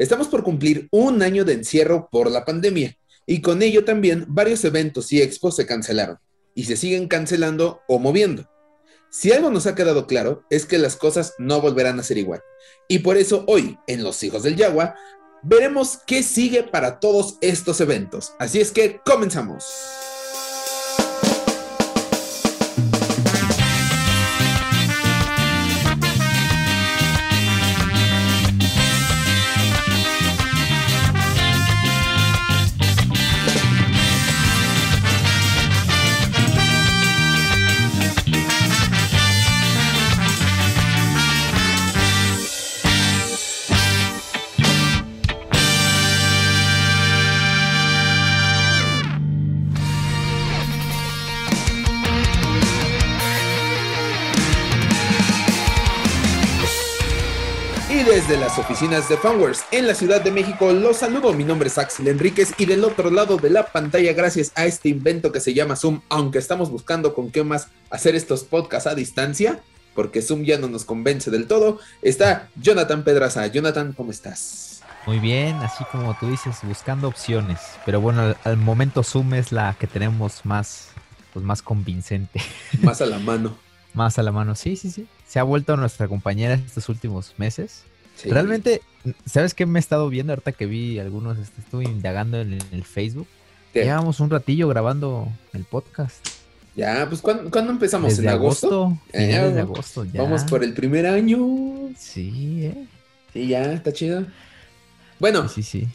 Estamos por cumplir un año de encierro por la pandemia y con ello también varios eventos y expos se cancelaron y se siguen cancelando o moviendo. Si algo nos ha quedado claro es que las cosas no volverán a ser igual. Y por eso hoy, en Los Hijos del Yagua, veremos qué sigue para todos estos eventos. Así es que comenzamos. Oficinas de Fanwares en la Ciudad de México los saludo. Mi nombre es Axel Enríquez y del otro lado de la pantalla, gracias a este invento que se llama Zoom, aunque estamos buscando con qué más hacer estos podcasts a distancia, porque Zoom ya no nos convence del todo, está Jonathan Pedraza. Jonathan, ¿cómo estás? Muy bien, así como tú dices, buscando opciones. Pero bueno, al, momento Zoom es la que tenemos más, pues más convincente. Más a la mano. más a la mano, sí, sí, sí. Se ha vuelto nuestra compañera estos últimos meses. Realmente, ¿sabes qué me he estado viendo ahorita que vi algunos? Este, estuve indagando en el Facebook. Llevamos un ratillo grabando el podcast. Ya, pues ¿cuándo, empezamos? ¿En agosto? Eh, agosto, ya. Vamos por el primer año. Sí, eh. Sí, ya, está chido. Bueno, sí, sí,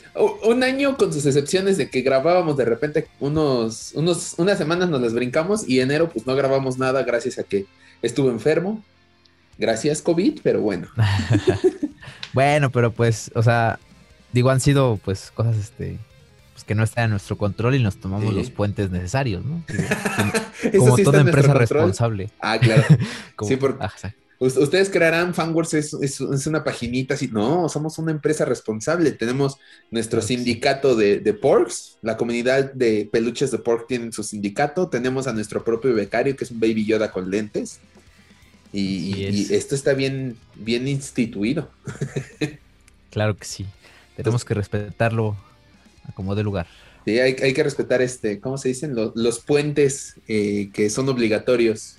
un año con sus excepciones de que grabábamos de repente unos, unos, unas semanas nos las brincamos y enero pues no grabamos nada gracias a que estuvo enfermo. Gracias COVID, pero bueno. bueno, pero pues, o sea, digo, han sido pues cosas este pues que no están en nuestro control y nos tomamos los puentes necesarios, ¿no? como, toda empresa responsable. Ah, claro. sí, porque ustedes crearán Fanworks es, es, una paginita así. No, somos una empresa responsable. Tenemos nuestro sindicato de, de Porks, la comunidad de peluches de Pork tienen su sindicato. Tenemos a nuestro propio becario, que es un Baby Yoda con lentes. Y, esto está bien, bien instituido. claro que sí. Tenemos que respetarlo como de lugar. Sí, hay, que respetar este, ¿cómo se dicen? Los, puentes eh, que son obligatorios.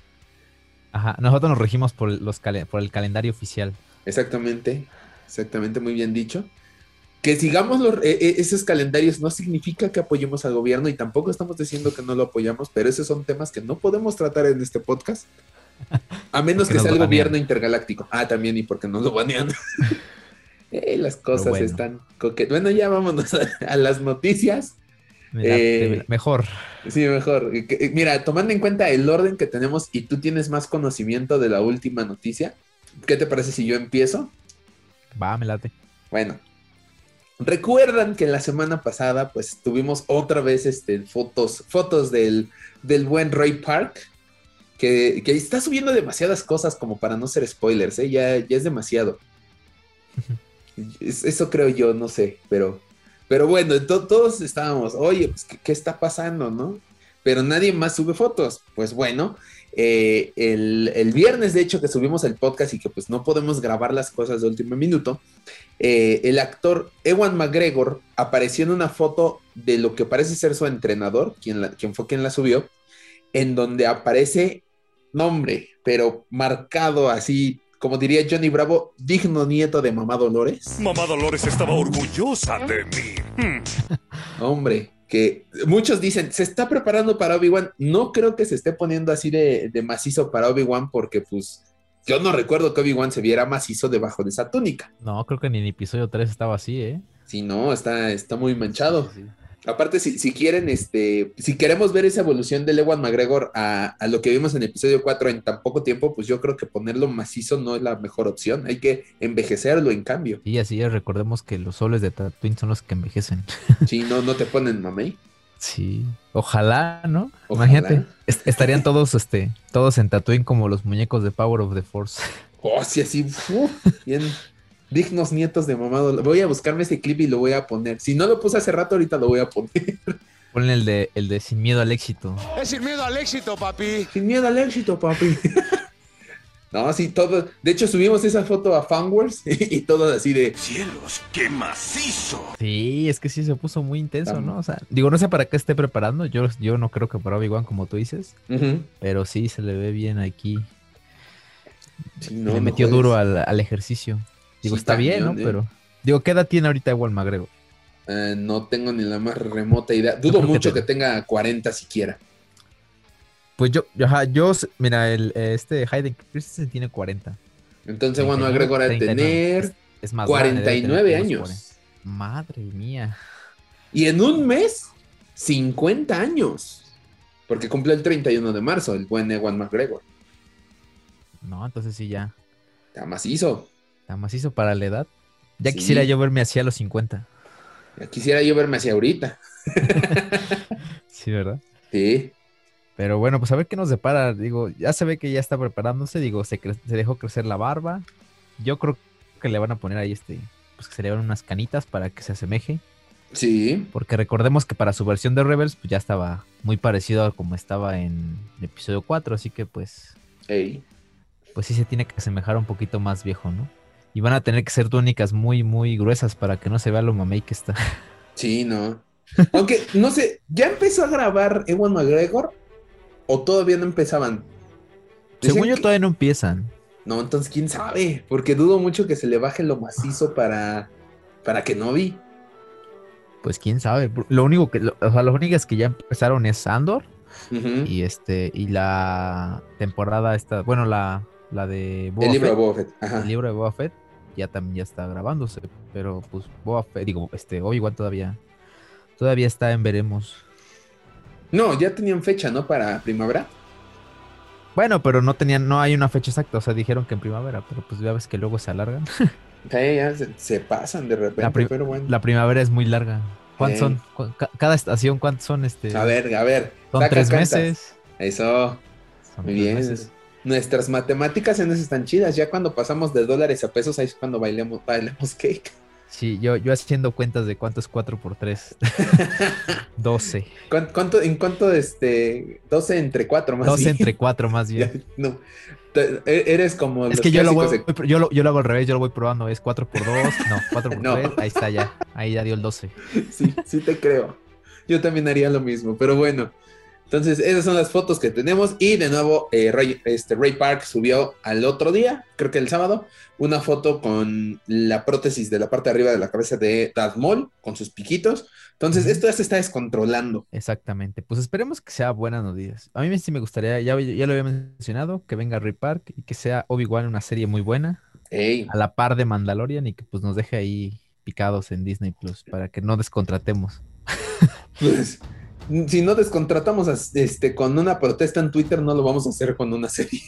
Ajá, nosotros nos regimos por, los por el calendario oficial. Exactamente, exactamente, muy bien dicho. Que sigamos los, e, e, esos calendarios no significa que apoyemos al gobierno y tampoco estamos diciendo que no lo apoyamos, pero esos son temas que no podemos tratar en este podcast. A menos que sea el gobierno intergaláctico. Ah, también, y porque no lo banean. Eh, las cosas están coquetas. Bueno, ya vámonos a, las noticias. Eh, mejor. Sí, mejor. Eh, mira, tomando en cuenta el orden que tenemos y tú tienes más conocimiento de la última noticia, ¿qué te parece si yo empiezo? Va, me late. Bueno, recuerdan que la semana pasada, pues tuvimos otra vez este, fotos, fotos del, del buen Ray Park, que, está subiendo demasiadas cosas como para no ser spoilers, ¿eh? ya, ya es demasiado. eso creo yo, no sé, pero, pero bueno, todos estábamos, oye, pues, ¿qué, está pasando, no? Pero nadie más sube fotos. Pues bueno, eh, el, viernes, de hecho, que subimos el podcast y que pues no podemos grabar las cosas de último minuto, eh, el actor Ewan McGregor apareció en una foto de lo que parece ser su entrenador, quien, la, quien fue quien la subió, en donde aparece nombre, pero marcado así, como diría Johnny Bravo, digno nieto de Mamá Dolores. Mamá Dolores estaba orgullosa de mí. Hmm. Hombre, que muchos dicen, se está preparando para Obi-Wan. No creo que se esté poniendo así de, macizo para Obi-Wan porque pues yo no recuerdo que Obi-Wan se viera macizo debajo de esa túnica. No, creo que ni en episodio 3 estaba así, ¿eh? Sí, no, está, está muy manchado. Aparte, si, quieren, este, si queremos ver esa evolución de Ewan McGregor a, lo que vimos en el episodio 4 en tan poco tiempo, pues yo creo que ponerlo macizo no es la mejor opción. Hay que envejecerlo en cambio. Y así es, recordemos que los soles de Tatooine son los que envejecen. Sí, no, no te ponen mamey. Sí, ojalá, ¿no? Imagínate, estarían todos, este, todos en Tatooine como los muñecos de Power of the Force. Oh, sí, así, bien dignos nietos de mamado. Voy a buscarme ese clip y lo voy a poner. Si no lo puse hace rato, ahorita lo voy a poner. Ponle el de, el de Sin Miedo al Éxito. Es Sin Miedo al Éxito, papi. Sin Miedo al Éxito, papi. No, sí, todo. De hecho, subimos esa foto a Fanworks y, todo así de. ¡Cielos, qué macizo! Sí, es que sí se puso muy intenso, ¿no? O sea, digo, no sé para qué esté preparando. Yo, yo no creo que para Obi-Wan, como tú dices. Pero sí se le ve bien aquí. me metió duro al, ejercicio. Digo, está bien, ¿no? ¿eh? Pero. Digo, ¿qué edad tiene ahorita Ewan McGregor? Eh, no tengo ni la más remota idea. Dudo mucho que, tenga 40 siquiera. Pues yo, ajá, yo, mira, el, este Hayden Christensen tiene 40. Entonces, bueno, agrego a tener es, más 49 años. Madre mía. Y en un mes, 50 años. Porque cumple el 31 de marzo, el buen Ewan McGregor. No, entonces sí ya. Está macizo. Está macizo para la edad. Ya quisiera yo verme hacia los 50. Ya quisiera yo verme hacia ahorita. sí, ¿verdad? Sí. Pero bueno, pues a ver qué nos depara. Digo, ya se ve que ya está preparándose. Digo, se, se dejó crecer la barba. Yo creo que le van a poner ahí este, pues que se le van unas canitas para que se asemeje. Sí. Porque recordemos que para su versión de Rebels, pues ya estaba muy parecido a como estaba en el episodio 4. Así que pues. Ey. Pues sí se tiene que asemejar un poquito más viejo, ¿no? Y van a tener que ser túnicas muy, muy gruesas para que no se vea lo mamey que está. Sí, no. Aunque, no sé, ¿ya empezó a grabar Ewan McGregor? ¿O todavía no empezaban? Según yo, todavía no empiezan. No, entonces quién sabe, porque dudo mucho que se le baje lo macizo para, para que no vi. Pues quién sabe. Lo único que, o sea, las únicas que ya empezaron es Sandor y este y la temporada esta, bueno, la, la de Boba el libro de Boba Fett. El libro de Boba Fett ya también ya está grabándose, pero pues Boba Fett, digo, este, o igual todavía todavía está en veremos. No, ya tenían fecha, ¿no? Para primavera. Bueno, pero no tenían, no hay una fecha exacta, o sea, dijeron que en primavera, pero pues ya ves que luego se alargan. ya se, pasan de repente, la pero bueno. La primavera es muy larga. ¿Cuántos son? Cada estación, ¿cuántos son este? A ver, a ver. Son tres meses. Eso. muy bien. Nuestras matemáticas en eso están chidas. Ya cuando pasamos de dólares a pesos, ahí es cuando bailemos, bailemos cake. Sí, yo, yo haciendo cuentas de cuánto es 4 por 3. 12. ¿Cuánto, ¿En cuánto, este, 12 entre 4 más 12 entre 4 más bien. no, e, eres como... Es que yo lo, voy, yo, lo, yo lo hago al revés, yo lo voy probando, es 4 por 2, no, 4 por 3, ahí está ya, ahí ya dio el 12. Sí, sí te creo. Yo también haría lo mismo, pero bueno. Entonces, esas son las fotos que tenemos. Y de nuevo, eh, Ray, este, Ray Park subió al otro día, creo que el sábado, una foto con la prótesis de la parte de arriba de la cabeza de Darth Maul, con sus piquitos. Entonces, esto ya se está descontrolando. Exactamente. Pues esperemos que sea buenas noticias. A mí sí me gustaría, ya, ya lo había mencionado, que venga Ray Park y que sea Obi-Wan una serie muy buena. A la par de Mandalorian y que pues nos deje ahí picados en Disney Plus para que no descontratemos. Pues si no descontratamos este, con una protesta en Twitter, no lo vamos a hacer con una serie.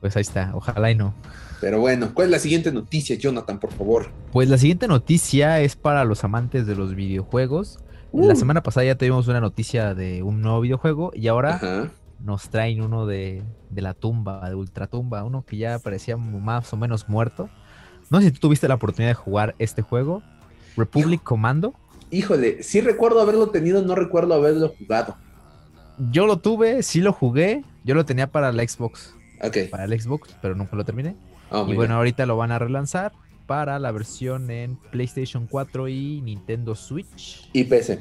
Pues ahí está, ojalá y no. Pero bueno, ¿cuál es la siguiente noticia, Jonathan, por favor? Pues la siguiente noticia es para los amantes de los videojuegos. La uh. semana pasada ya tuvimos una noticia de un nuevo videojuego y ahora nos traen uno de, de, la tumba, de Ultratumba, uno que ya parecía más o menos muerto. No sé si tú tuviste la oportunidad de jugar este juego, Republic Commando híjole, sí recuerdo haberlo tenido, no recuerdo haberlo jugado. Yo lo tuve, sí lo jugué, yo lo tenía para la Xbox. Ok. Para el Xbox, pero nunca lo terminé. Oh, y bueno, ahorita lo van a relanzar para la versión en PlayStation 4 y Nintendo Switch. Y PC.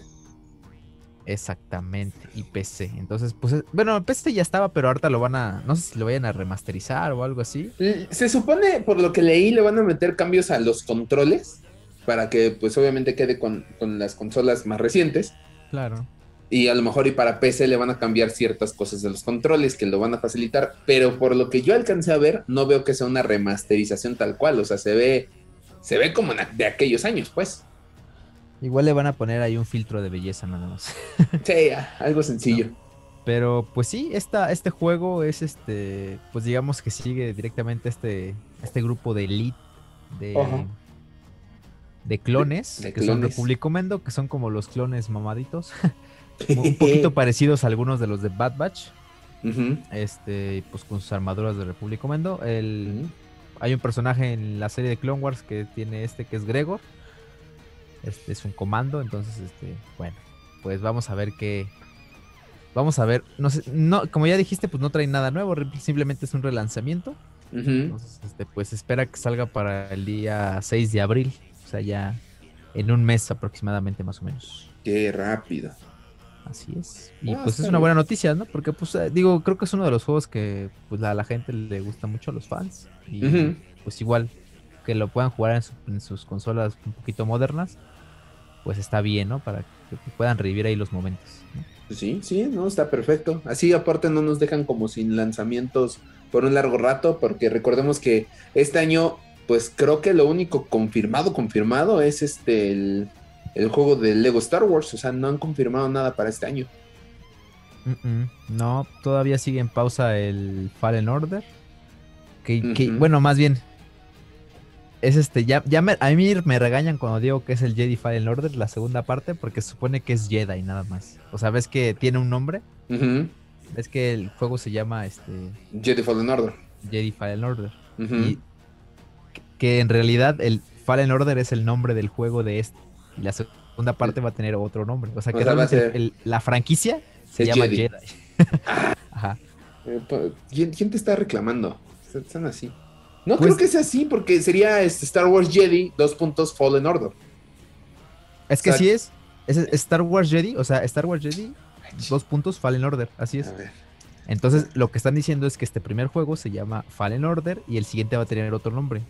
Exactamente, y PC. Entonces, pues, bueno, el PC ya estaba, pero ahorita lo van a, no sé si lo vayan a remasterizar o algo así. Se supone, por lo que leí, le van a meter cambios a los controles para que pues obviamente quede con, las consolas más recientes. Claro. Y a lo mejor y para PC le van a cambiar ciertas cosas de los controles que lo van a facilitar, pero por lo que yo alcancé a ver, no veo que sea una remasterización tal cual, o sea, se ve se ve como de aquellos años, pues. Igual le van a poner ahí un filtro de belleza nada más. sí, algo sencillo. Pero pues sí, esta, este juego es este, pues digamos que sigue directamente este, este grupo de elite de, de clones, que son Republic Mendo, que son como los clones mamaditos. un poquito parecidos a algunos de los de Bad Batch. Este, pues con sus armaduras de Republic Mendo. El, Hay un personaje en la serie de Clone Wars que tiene este que es Gregor. Este es un comando, entonces, este, bueno, pues vamos a ver qué. Vamos a ver, no sé, no, como ya dijiste, pues no trae nada nuevo, simplemente es un relanzamiento. Entonces, este, pues espera que salga para el día 6 de abril. Sea, ya en un mes aproximadamente, más o menos. Qué rápido. Así es. Y ah, pues es una buena noticia, ¿no? Porque, pues, eh, digo, creo que es uno de los juegos que pues, a la gente le gusta mucho a los fans. Y pues igual que lo puedan jugar en, sus consolas un poquito modernas, pues está bien, ¿no? Para que puedan revivir ahí los momentos. Sí, sí, no, está perfecto. Así aparte no nos dejan como sin lanzamientos por un largo rato, porque recordemos que este año, pues creo que lo único confirmado, confirmado es este el el juego de Lego Star Wars. O sea, no han confirmado nada para este año. No, todavía sigue en pausa el Fallen Order. Que, bueno, más bien. Es este, ya, ya a mí me regañan cuando digo que es el Jedi Fallen Order, la segunda parte, porque supone que es Jedi nada más. O sea, ves que tiene un nombre. Ves que el juego se llama este. Jedi Fallen Order. Jedi Fallen Order. Y que en realidad el Fallen Order es el nombre del juego de este y la segunda parte va a tener otro nombre. O sea que la franquicia se llama Jedi. Ajá. Eh, pues, ¿Quién, te está reclamando? Están así. No pues creo que sea así, porque sería este Star Wars Jedi, dos puntos Fallen Order. Es que sí es. Es Star Wars Jedi, o sea, Star Wars Jedi, dos puntos Fallen Order, así es. Entonces, lo que están diciendo es que este primer juego se llama Fallen Order y el siguiente va a tener otro nombre.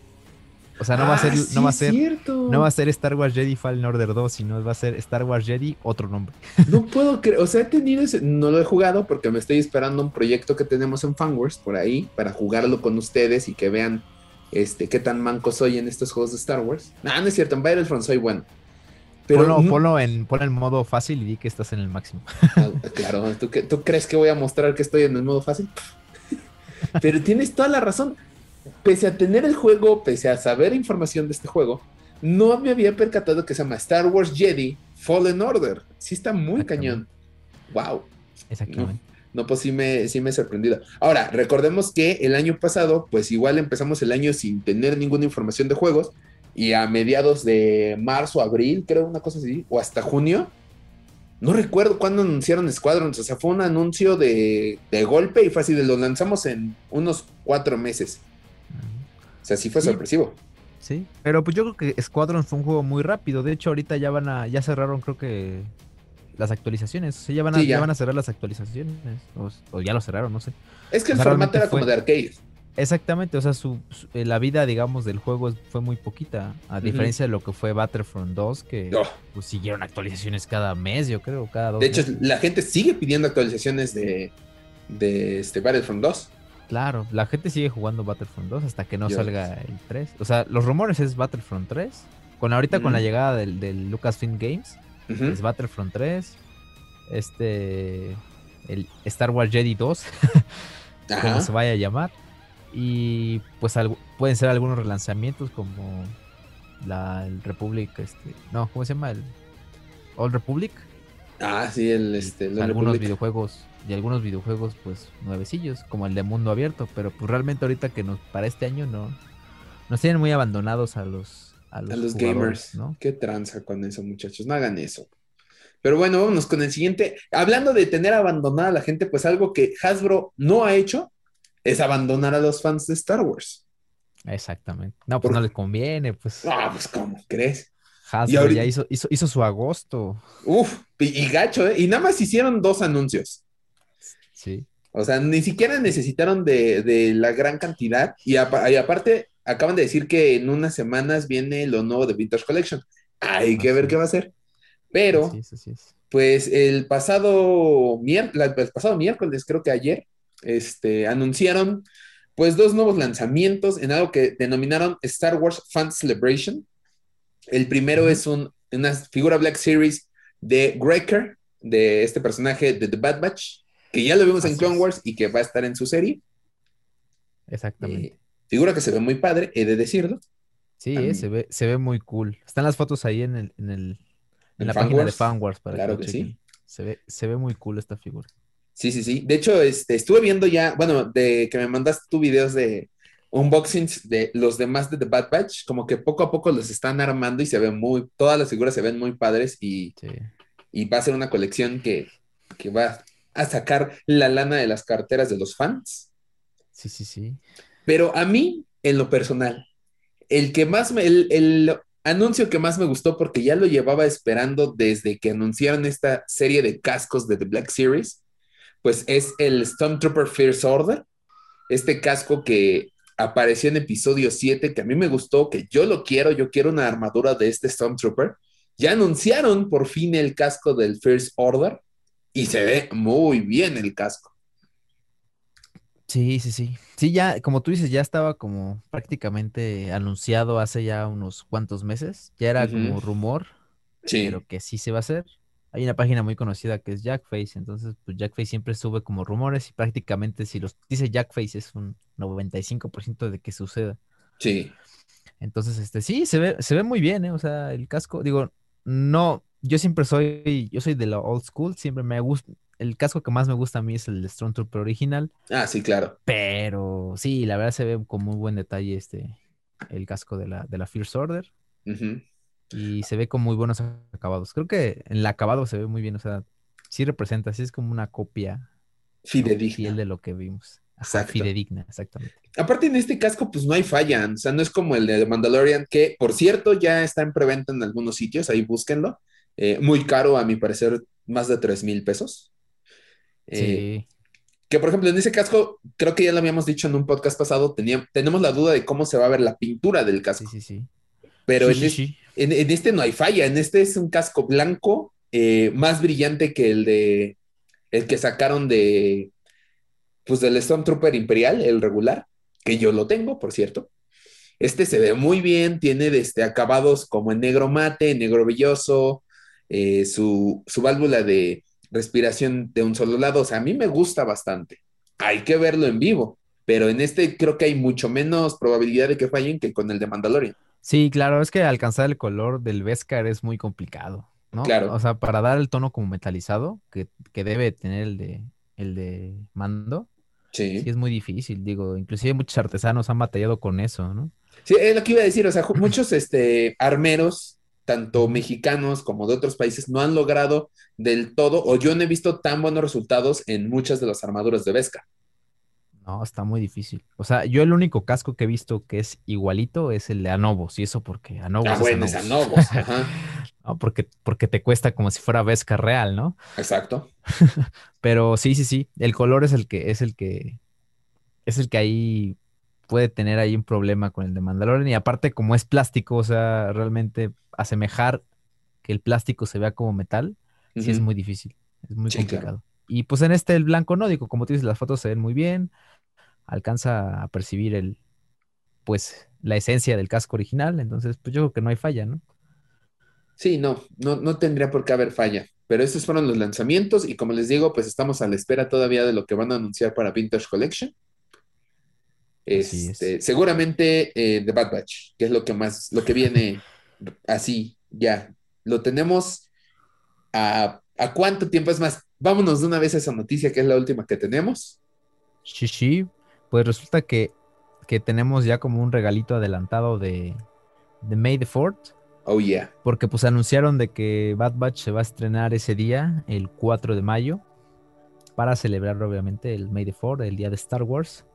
O sea, no va a ser, ah, no va a ser, no va a ser Star Wars Jedi Fallen Order 2, sino va a ser Star Wars Jedi otro nombre. No puedo creer, o sea, he tenido ese, no lo he jugado porque me estoy esperando un proyecto que tenemos en Fanwars por ahí para jugarlo con ustedes y que vean este qué tan manco soy en estos juegos de Star Wars. No, no es cierto, en Battlefront soy bueno. Pero ponlo, en, ponlo en modo fácil y di que estás en el máximo. Ah, claro, ¿tú, ¿tú crees que voy a mostrar que estoy en el modo fácil? Pero tienes toda la razón pese a tener el juego, pese a saber información de este juego, no me había percatado que se llama Star Wars Jedi Fallen Order. Sí está muy cañón. Wow. Exactamente. No, pues sí me, sí me he sorprendido. Ahora, recordemos que el año pasado, pues igual empezamos el año sin tener ninguna información de juegos y a mediados de marzo, abril, creo, una cosa así, o hasta junio, no recuerdo cuándo anunciaron Squadrons, o sea, fue un anuncio de, de golpe y fue así, de lo lanzamos en unos cuatro meses. O sea, sí fue sorpresivo. Sí, pero pues yo creo que Squadron fue un juego muy rápido. De hecho, ahorita ya van a, ya cerraron, creo que las actualizaciones. O sea, ya van a, ya. van a cerrar las actualizaciones. O, ya lo cerraron, no sé. Es que el formato era como de arcade. Exactamente, o sea, su, eh, la vida, digamos, del juego fue muy poquita, a diferencia de lo que fue Battlefront 2, que oh. pues, siguieron actualizaciones cada mes, yo creo, cada dos De hecho, la gente sigue pidiendo actualizaciones de, de este Battlefront 2. Claro, la gente sigue jugando Battlefront 2 hasta que no salga el 3. O sea, los rumores es Battlefront 3. Con ahorita con la llegada del, Lucasfilm Games, es Battlefront 3. Este. El Star Wars Jedi 2. como se vaya a llamar. Y pues pueden ser algunos relanzamientos como la Republic, este. No, ¿cómo se llama? El Old Republic. Ah, sí, el este. algunos videojuegos y algunos videojuegos pues nuevecillos, como el de mundo abierto, pero pues realmente ahorita que nos para este año no nos tienen muy abandonados a los a los, gamers, ¿no? Qué tranza con eso, muchachos, no hagan eso. Pero bueno, vámonos con el siguiente. Hablando de tener abandonada a la gente, pues algo que Hasbro no ha hecho es abandonar a los fans de Star Wars. Exactamente. No, pues no les conviene, pues. Ah, pues ¿cómo crees? Hasbro ya hizo, hizo, hizo, su agosto. Uf, y, gacho, ¿eh? Y nada más hicieron dos anuncios. Sí. O sea, ni siquiera necesitaron de, la gran cantidad. Y, aparte, acaban de decir que en unas semanas viene lo nuevo de Vintage Collection. Hay que ver qué va a ser. Pero, pues el pasado, el pasado miércoles, creo que ayer, este, anunciaron pues dos nuevos lanzamientos en algo que denominaron Star Wars Fan Celebration. El primero es un, una figura Black Series de Wrecker, de este personaje de The Bad Batch que ya lo vimos en Clone Wars y que va a estar en su serie. Exactamente. Eh, figura que se ve muy padre, he de decirlo. Sí, eh, se, ve, se ve muy cool. Están las fotos ahí en, el, en, el, en, la página de Fan Wars. Para claro que, sí. Se ve, se ve muy cool esta figura. Sí, sí, sí. De hecho, este, estuve viendo ya, bueno, de que me mandaste tú videos de unboxings de los demás de The Bad Batch, como que poco a poco los están armando y se ven muy, todas las figuras se ven muy padres y, y va a ser una colección que, que va a sacar la lana de las carteras de los fans. Sí, sí, sí. Pero a mí, en lo personal, el que más me, el, anuncio que más me gustó porque ya lo llevaba esperando desde que anunciaron esta serie de cascos de The Black Series, pues es el Stormtrooper Fierce Order, este casco que apareció en episodio 7, que a mí me gustó, que yo lo quiero, yo quiero una armadura de este Stormtrooper. Ya anunciaron por fin el casco del First Order y se ve muy bien el casco. Sí, sí, sí. Sí, ya, como tú dices, ya estaba como prácticamente anunciado hace ya unos cuantos meses. Ya era como rumor, sí. pero que sí se va a hacer. Hay una página muy conocida que es Jackface, entonces pues Jackface siempre sube como rumores y prácticamente si los dice Jackface es un 95% de que suceda. Sí. Entonces, este, sí, se ve, se ve muy bien, ¿eh? O sea, el casco, digo, no, yo siempre soy, yo soy de la old school, siempre me gusta, el casco que más me gusta a mí es el Stormtrooper original. Ah, sí, claro. Pero sí, la verdad se ve con muy buen detalle este, el casco de la, de la Fierce Order. Y se ve con muy buenos acabados. Creo que en el acabado se ve muy bien, o sea, sí representa, sí es como una copia fidedigna de lo que vimos. Exacto. Fidedigna, exactamente. Aparte en este casco pues no hay falla, o sea, no es como el de Mandalorian, que por cierto ya está en preventa en algunos sitios, ahí búsquenlo. Eh, muy caro, a mi parecer, más de 3 mil pesos. Eh, que por ejemplo, en ese casco, creo que ya lo habíamos dicho en un podcast pasado, tenemos la duda de cómo se va a ver la pintura del casco. Sí, sí, sí. Pero en, este no hay falla, en este es un casco blanco eh, más brillante que el de el que sacaron de pues del Stormtrooper Imperial, el regular, que yo lo tengo, por cierto. Este se ve muy bien, tiene este, acabados como en negro mate, negro brilloso, eh, su, su válvula de, respiración de un solo lado. O sea, a mí me gusta bastante. Hay que verlo en vivo, pero en este creo que hay mucho menos probabilidad de que fallen que con el de Mandalorian. Sí, claro, es que alcanzar el color del Beskar es muy complicado, ¿no? Claro. O sea, para dar el tono como metalizado que, debe tener el de, el de Mando, sí. sí. es muy difícil. Digo, inclusive muchos artesanos han batallado con eso, ¿no? Sí, es lo que iba a decir, o sea, muchos este, armeros tanto mexicanos como de otros países, no han logrado del todo, o yo no he visto tan buenos resultados en muchas de las armaduras de Vesca. No, está muy difícil. O sea, yo el único casco que he visto que es igualito es el de Anobos, y eso porque Anobos. Ah, bueno, es Anobos, ajá. no, porque, porque te cuesta como si fuera Vesca real, ¿no? Exacto. Pero sí, sí, sí. El color es el que, es el que, es el que ahí puede tener ahí un problema con el de Mandalorian. Y aparte, como es plástico, o sea, realmente asemejar que el plástico se vea como metal, sí es muy difícil, es muy complicado. Y pues en este el blanco no, digo, como tú dices, las fotos se ven muy bien, alcanza a percibir el, pues, la esencia del casco original, entonces pues yo creo que no hay falla, ¿no? Sí, no, no, no tendría por qué haber falla. Pero estos fueron los lanzamientos y como les digo, pues estamos a la espera todavía de lo que van a anunciar para Vintage Collection. Este, seguramente eh, The Bad Batch, que es lo que más, lo que viene así, ya. Lo tenemos a, a cuánto tiempo es más. Vámonos de una vez a esa noticia que es la última que tenemos. Sí, sí. Pues resulta que, que tenemos ya como un regalito adelantado de, de May the 4th. Oh, yeah. Porque pues anunciaron de que Bad Batch se va a estrenar ese día, el 4 de mayo, para celebrar obviamente el May the 4th, el día de Star Wars.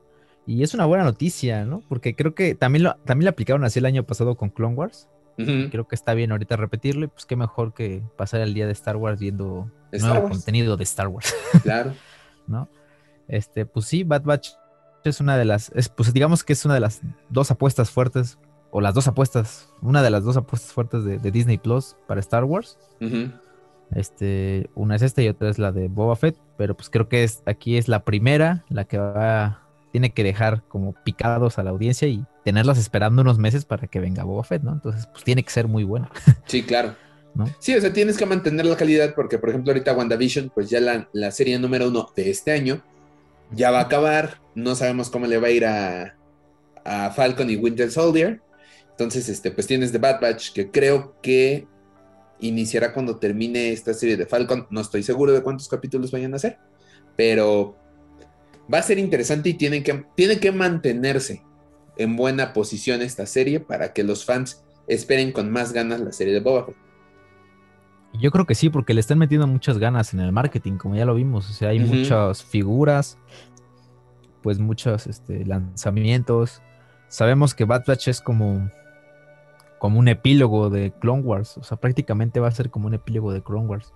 Y es una buena noticia, ¿no? Porque creo que también lo, también lo aplicaron así el año pasado con Clone Wars. Creo que está bien ahorita repetirlo. Y pues qué mejor que pasar el día de Star Wars viendo nuevo contenido de Star Wars. Claro. ¿No? Este, pues sí, Bad Batch es una de las, pues digamos que es una de las dos apuestas fuertes, o las dos apuestas, una de las dos apuestas fuertes de, Disney Plus para Star Wars. Este, una es esta y otra es la de Boba Fett, pero pues creo que es, aquí es la primera, la que va tiene que dejar como picados a la audiencia y tenerlas esperando unos meses para que venga Boba Fett, ¿no? Entonces, pues tiene que ser muy buena. Sí, claro. ¿No? Sí, o sea, tienes que mantener la calidad porque, por ejemplo, ahorita WandaVision, pues ya la, serie número uno de este año ya va a acabar. No sabemos cómo le va a ir a, a Falcon y Winter Soldier. Entonces, este, pues tienes The Bad Batch, que creo que iniciará cuando termine esta serie de Falcon. No estoy seguro de cuántos capítulos vayan a ser, pero va a ser interesante y tienen que, que mantenerse en buena posición esta serie para que los fans esperen con más ganas la serie de Boba Fett. Yo creo que sí, porque le están metiendo muchas ganas en el marketing, como ya lo vimos. O sea, hay muchas figuras. pues muchos este, lanzamientos. Sabemos que Bad Batch es como, como un epílogo de Clone Wars, o sea, prácticamente va a ser como un epílogo de Clone Wars.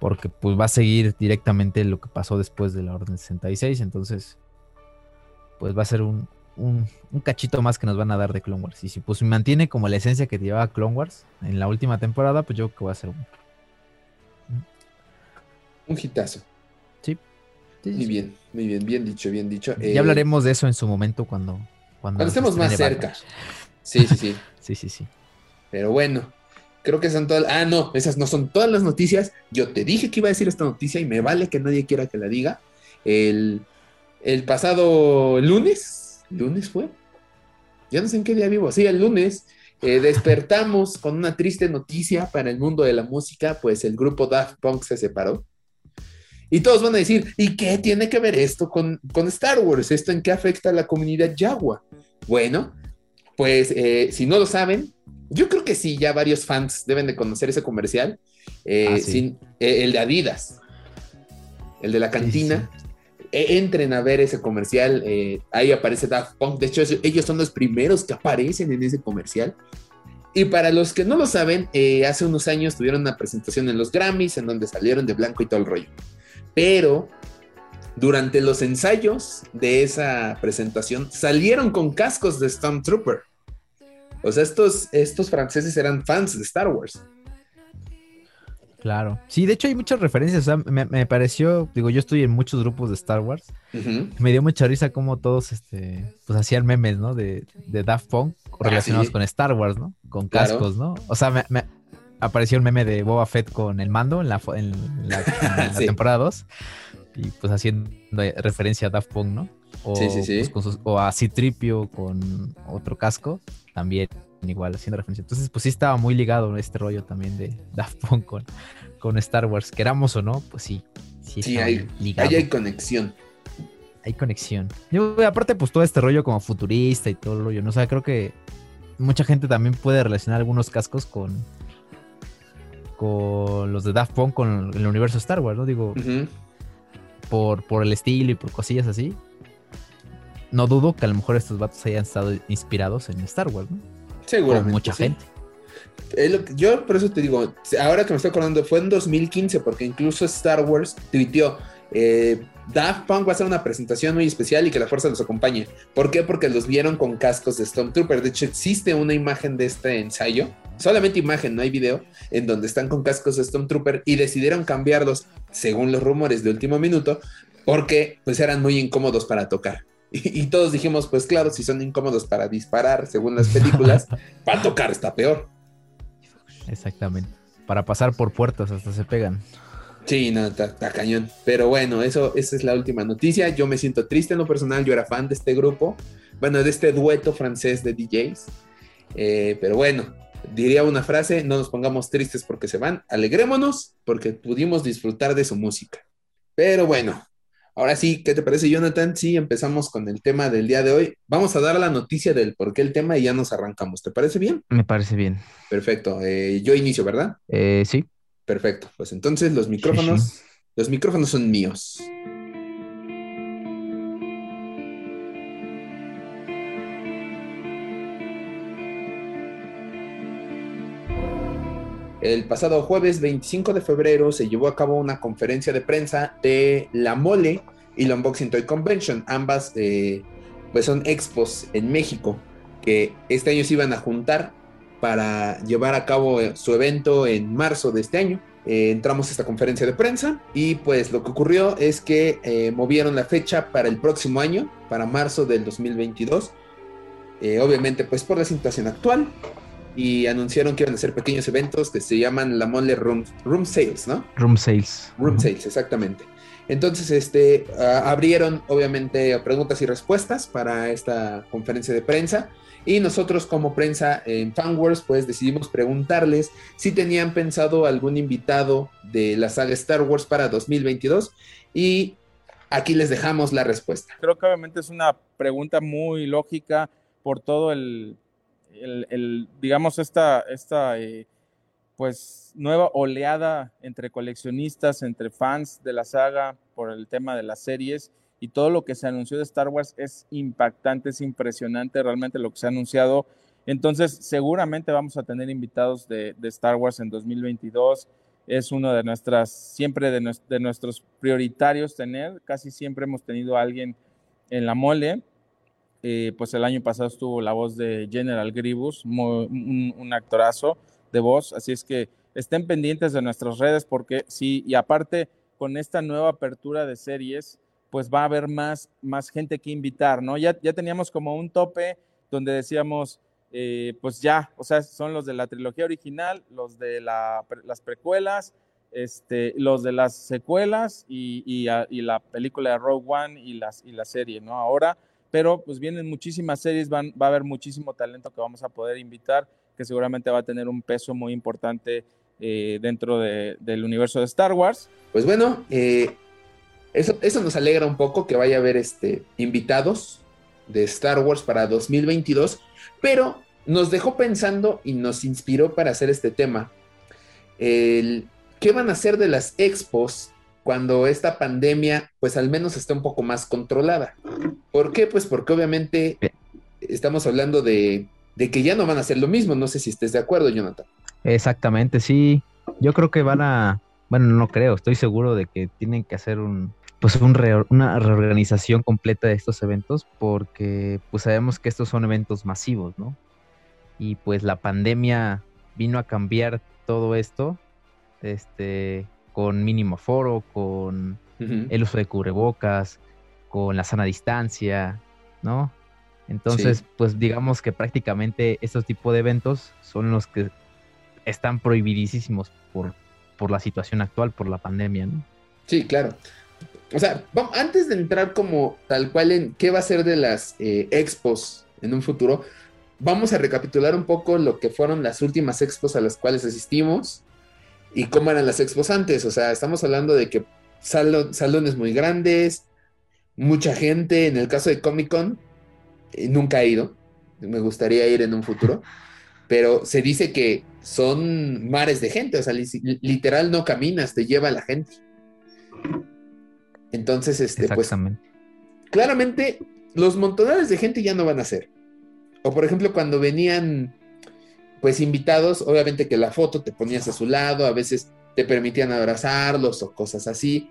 Porque pues va a seguir directamente lo que pasó después de la Orden 66, entonces pues va a ser un, un, cachito más que nos van a dar de Clone Wars. Y si pues mantiene como la esencia que llevaba Clone Wars en la última temporada, pues yo creo que va a ser un... Un hitazo. Sí. muy bien, muy bien, bien dicho, bien dicho. Ya eh, hablaremos de eso en su momento cuando... Cuando, estemos más cerca. Sí, sí, sí. sí, sí, sí. Pero bueno, creo que son todas. Ah, no, esas no son todas las noticias. Yo te dije que iba a decir esta noticia y me vale que nadie quiera que la diga. El, el pasado lunes, ¿Lunes fue? Ya no sé en qué día vivo. Sí, el lunes eh, despertamos con una triste noticia para el mundo de la música, pues el grupo Daft Punk se separó. Y todos van a decir, ¿y qué tiene que ver esto con, Star Wars? ¿Esto en qué afecta a la comunidad Yagua? Bueno, pues eh, si no lo saben, yo creo que sí, ya varios fans deben de conocer ese comercial. Eh, ah, sin, el de Adidas, el de la cantina. E, entren a ver ese comercial. Eh, ahí aparece Daft Punk. De hecho, ellos son los primeros que aparecen en ese comercial. Y para los que no lo saben, eh, hace unos años tuvieron una presentación en los Grammys en donde salieron de blanco y todo el rollo. Pero durante los ensayos de esa presentación salieron con cascos de Stormtrooper. O sea, estos, estos franceses eran fans de Star Wars. Claro. Sí, de hecho hay muchas referencias. O sea, me, pareció, digo, yo estoy en muchos grupos de Star Wars. Me dio mucha risa como todos, este, pues hacían memes, ¿no? De, de Daft Punk ah, relacionados con Star Wars, ¿no? Con cascos, ¿no? O sea, me, apareció el meme de Boba Fett con el mando en la, en la, temporada 2. Y pues haciendo referencia a Daft Punk, ¿no? O, sí, sí, sí. Pues, o a Citripio con otro casco, también igual haciendo referencia. Entonces, pues sí estaba muy ligado este rollo también de Daft Punk con, con Star Wars. Queramos o no, pues sí. Sí, hay, ligado. ahí hay conexión. Hay conexión. Yo, aparte, pues todo este rollo como futurista y todo el rollo, ¿no? O sea, creo que mucha gente también puede relacionar algunos cascos con con los de Daft Punk con el universo Star Wars, ¿no? Digo, por, por el estilo y por cosillas así. No dudo que a lo mejor estos vatos hayan estado inspirados en Star Wars, ¿no? Seguramente. mucha gente. yo por eso te digo, ahora que me estoy acordando, fue en 2015, porque incluso Star Wars tuiteó, eh, Daft Punk va a hacer una presentación muy especial y que la fuerza los acompañe. ¿Por qué? Porque los vieron con cascos de Stormtrooper. De hecho, existe una imagen de este ensayo, solamente imagen, no hay video, en donde están con cascos de Stormtrooper y decidieron cambiarlos, según los rumores de último minuto, porque pues eran muy incómodos para tocar. Y, todos dijimos, pues claro, si son incómodos para disparar, según las películas, para tocar está peor. Exactamente. Para pasar por puertas hasta se pegan. Sí, no, está, cañón. Pero bueno, eso, esa es la última noticia. Yo me siento triste en lo personal. Yo era fan de este grupo, bueno, de este dueto francés de DJs. Eh, pero bueno, diría una frase: no nos pongamos tristes porque se van, alegrémonos porque pudimos disfrutar de su música. Pero bueno, Ahora sí, ¿qué te parece, Jonathan? Sí, empezamos con el tema del día de hoy. Vamos a dar la noticia del por qué el tema y ya nos arrancamos. ¿Te parece bien? Me parece bien. Perfecto. Eh, yo inicio, ¿verdad? Eh, sí. Perfecto. Pues entonces los micrófonos, los micrófonos son míos. El pasado jueves 25 de febrero se llevó a cabo una conferencia de prensa de La Mole y la Unboxing Toy Convention. Ambas eh, pues son expos en México que este año se iban a juntar para llevar a cabo eh, su evento en marzo de este año. Eh, entramos a esta conferencia de prensa y pues lo que ocurrió es que movieron la fecha para el próximo año, para marzo del 2022. obviamente pues por la situación actual y anunciaron que iban a hacer pequeños eventos que se llaman la mole room, room sales, ¿no? Room sales. Room sales, exactamente. Entonces, este, abrieron obviamente preguntas y respuestas para esta conferencia de prensa y nosotros como prensa en Fanwars pues decidimos preguntarles si tenían pensado algún invitado de la saga Star Wars para 2022 y aquí les dejamos la respuesta. Creo que obviamente es una pregunta muy lógica por todo el digamos, esta, esta eh, pues, nueva oleada entre coleccionistas, entre fans de la saga por el tema de las series y todo lo que se anunció de Star Wars es impactante, es impresionante realmente lo que se ha anunciado. Entonces, seguramente vamos a tener invitados de, Star Wars en 2022. Es uno de nuestras, siempre de, de, nuestros prioritarios tener. Casi siempre hemos tenido a alguien en la mole. Eh, pues el año pasado estuvo la voz de General Grievous, un, actorazo de voz. Así es que estén pendientes de nuestras redes porque sí, y aparte con esta nueva apertura de series, pues va a haber más, más gente que invitar, ¿no? Ya, ya teníamos como un tope donde decíamos, eh, pues ya, o sea, son los de la trilogía original, los de la, las precuelas, este, los de las secuelas y, y, la película de Rogue One y, las, y la serie, ¿no? Ahora, pero pues vienen muchísimas series, va a haber muchísimo talento que vamos a poder invitar, que seguramente va a tener un peso muy importante eh, dentro del universo de Star Wars. Pues bueno, eh, eso, eso nos alegra un poco que vaya a haber este, invitados de Star Wars para 2022, pero nos dejó pensando y nos inspiró para hacer este tema. El, ¿Qué van a hacer de las expos cuando esta pandemia, pues al menos esté un poco más controlada? ¿Por qué? Pues porque obviamente estamos hablando de, que ya no van a hacer lo mismo. No sé si estés de acuerdo, Jonathan. Exactamente, sí. Yo creo que van a, bueno, no creo, estoy seguro de que tienen que hacer un, pues un una reorganización completa de estos eventos porque pues sabemos que estos son eventos masivos, ¿no? Y pues la pandemia vino a cambiar todo esto, este, con mínimo foro, con el uso de cubrebocas, con la sana distancia, ¿no? Entonces, pues digamos que prácticamente estos tipos de eventos son los que están prohibidísimos por, por la situación actual, por la pandemia, ¿no? Sí, claro. O sea, antes de entrar como tal cual en qué va a ser de las eh, expos en un futuro, vamos a recapitular un poco lo que fueron las últimas expos a las cuales asistimos y cómo eran las expos antes. O sea, estamos hablando de que salones muy grandes, mucha gente. En el caso de Comic Con, eh, nunca he ido. Me gustaría ir en un futuro. Pero se dice que son mares de gente, o sea, literal no caminas, te lleva la gente. Entonces, este, pues, claramente los montonales de gente ya no van a ser. O por ejemplo, cuando venían, pues, invitados, obviamente que la foto te ponías a su lado, a veces te permitían abrazarlos o cosas así.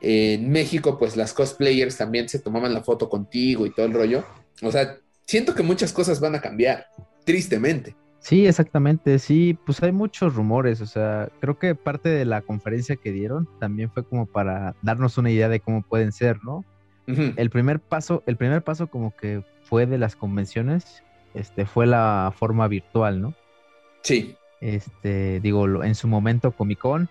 En México, pues, las cosplayers también se tomaban la foto contigo y todo el rollo. O sea, siento que muchas cosas van a cambiar, tristemente. Sí, exactamente, sí, pues hay muchos rumores, o sea, creo que parte de la conferencia que dieron también fue como para darnos una idea de cómo pueden ser, ¿no? El primer paso, el primer paso como que fue de las convenciones, este, fue la forma virtual, ¿no? Sí. Este, digo, en su momento Comic Con,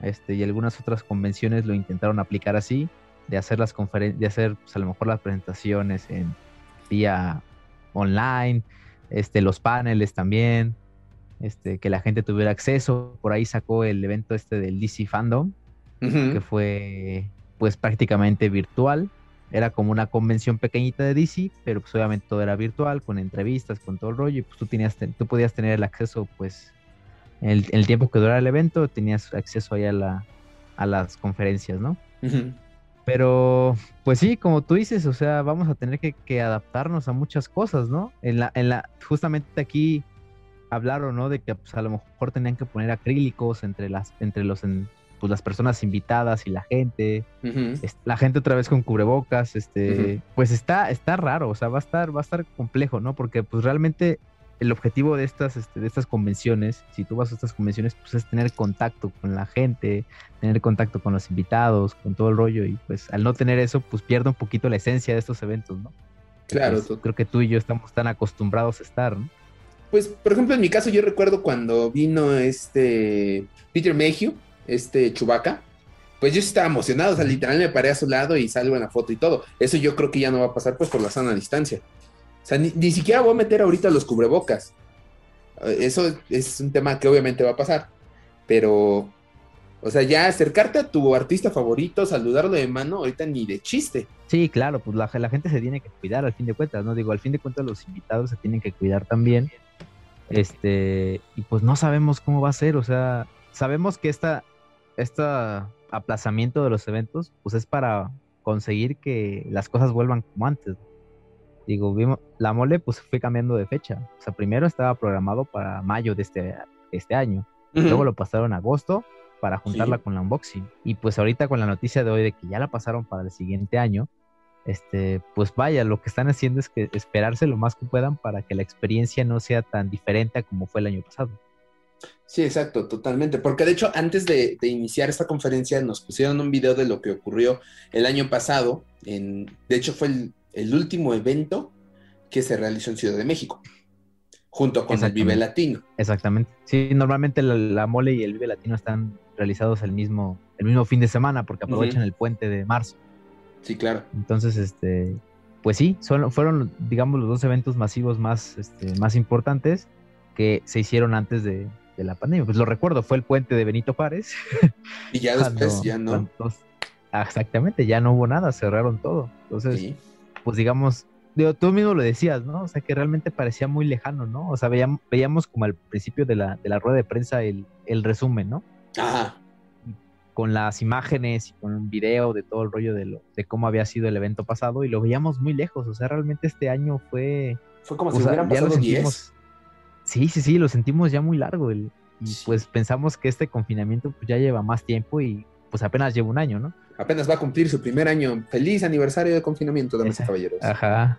este, y algunas otras convenciones lo intentaron aplicar así, de hacer las conferencias, de hacer, pues, a lo mejor las presentaciones en vía online, este, los paneles también, este, que la gente tuviera acceso. Por ahí sacó el evento este del DC Fandom, que fue pues prácticamente virtual. Era como una convención pequeñita de DC, pero pues obviamente todo era virtual, con entrevistas, con todo el rollo, y pues tú, tenías, tú podías tener el acceso, pues, el, el tiempo que durara el evento, tenías acceso ahí a, la, a las conferencias, ¿no? Pero, pues sí, como tú dices, o sea, vamos a tener que, adaptarnos a muchas cosas, ¿no? En la, en la, justamente aquí hablaron, ¿no? De que pues, a lo mejor tenían que poner acrílicos entre las, entre los, pues, las personas invitadas y la gente. La gente otra vez con cubrebocas, este, pues está, está raro, o sea, va a estar, va a estar complejo, ¿no? Porque pues realmente el objetivo de estas, este, de estas convenciones, si tú vas a estas convenciones, pues es tener contacto con la gente, tener contacto con los invitados, con todo el rollo, y pues al no tener eso, pues pierde un poquito la esencia de estos eventos, ¿no? Claro. creo que tú y yo estamos tan acostumbrados a estar, ¿no? Pues, por ejemplo, en mi caso, yo recuerdo cuando vino este Peter Mayhew, este Chubaca, pues yo estaba emocionado, o sea, literal me paré a su lado y salgo en la foto y todo. Eso yo creo que ya no va a pasar, pues, por la sana distancia. O sea, ni, siquiera voy a meter ahorita los cubrebocas. Eso es un tema que obviamente va a pasar. Pero, o sea, ya acercarte a tu artista favorito, saludarlo de mano, ahorita ni de chiste. Sí, claro, pues la, la gente se tiene que cuidar al fin de cuentas, ¿no? Digo, al fin de cuentas los invitados se tienen que cuidar también. Este, y pues no sabemos cómo va a ser, o sea, sabemos que esta, este aplazamiento de los eventos, pues es para conseguir que las cosas vuelvan como antes. Digo, vimos, la mole pues fue cambiando de fecha. O sea, primero estaba programado para mayo de este, este año. Luego lo pasaron a agosto para juntarla con la unboxing. Y pues ahorita con la noticia de hoy de que ya la pasaron para el siguiente año, este, pues vaya, lo que están haciendo es que esperarse lo más que puedan para que la experiencia no sea tan diferente como fue el año pasado. Sí, exacto, totalmente. Porque de hecho, antes de, iniciar esta conferencia, nos pusieron un video de lo que ocurrió el año pasado. En, de hecho, fue el, último evento que se realizó en Ciudad de México, junto con el Vive Latino. Exactamente. Sí, normalmente la, mole y el Vive Latino están realizados el mismo, el mismo fin de semana, porque aprovechan el puente de marzo. Sí, claro. Entonces, este, pues sí, son, fueron, digamos, los dos eventos masivos más, este, más importantes que se hicieron antes de, de la pandemia. Pues lo recuerdo, fue el puente de Benito Juárez. Y ya después ya no. Ah, exactamente, ya no hubo nada, cerraron todo. Entonces, pues digamos, tú mismo lo decías, ¿no? O sea, que realmente parecía muy lejano, ¿no? O sea, veíamos, veíamos como al principio de la, de la rueda de prensa el, el resumen, ¿no? Ajá. Con las imágenes y con un video de todo el rollo de, lo, de cómo había sido el evento pasado y lo veíamos muy lejos. O sea, realmente este año fue. Fue como si hubieran pasado 10. Sí, sí, sí, lo sentimos ya muy largo. y pues pensamos que este confinamiento pues, ya lleva más tiempo y pues apenas lleva un año, ¿no? Apenas va a cumplir su primer año. Feliz aniversario de confinamiento, damas y caballeros. Ajá.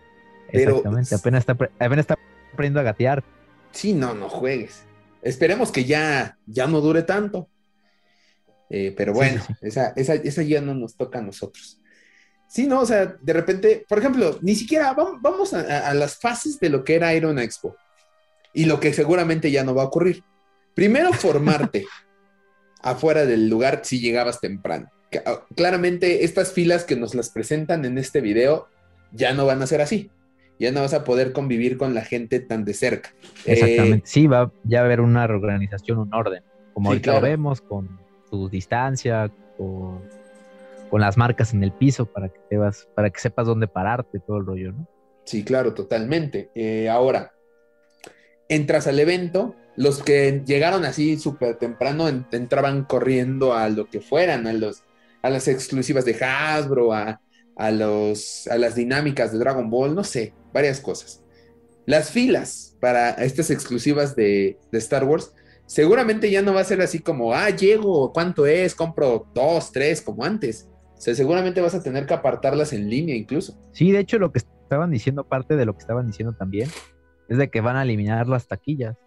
exactamente, apenas está, apenas está aprendiendo a gatear. Sí, no, no juegues. Esperemos que ya, ya no dure tanto. Eh, pero bueno, Esa, esa, esa, ya no nos toca a nosotros. Sí, no, o sea, de repente, por ejemplo, ni siquiera vamos, a, a, las fases de lo que era Iron Expo y lo que seguramente ya no va a ocurrir. Primero, formarte afuera del lugar si llegabas temprano. Ah, claramente, estas filas que nos las presentan en este video ya no van a ser así. Ya no vas a poder convivir con la gente tan de cerca. Exactamente. Eh, sí, va ya a haber una reorganización, un orden. Como ahorita lo vemos, con tu distancia, con, con, las marcas en el piso para que te vas, para que sepas dónde pararte, todo el rollo, ¿no? Sí, claro, totalmente. Eh, ahora, entras al evento, los que llegaron así súper temprano entraban corriendo a lo que fueran, a, los, a las exclusivas de Hasbro, a, los, a las dinámicas de Dragon Ball, no sé, varias cosas. Las filas para estas exclusivas de, Star Wars, seguramente ya no va a ser así como, ah, llego, ¿cuánto es? Compro dos, tres, como antes. O sea, seguramente vas a tener que apartarlas en línea incluso. Sí, de hecho, lo que estaban diciendo, parte de lo que estaban diciendo también, es de que van a eliminar las taquillas.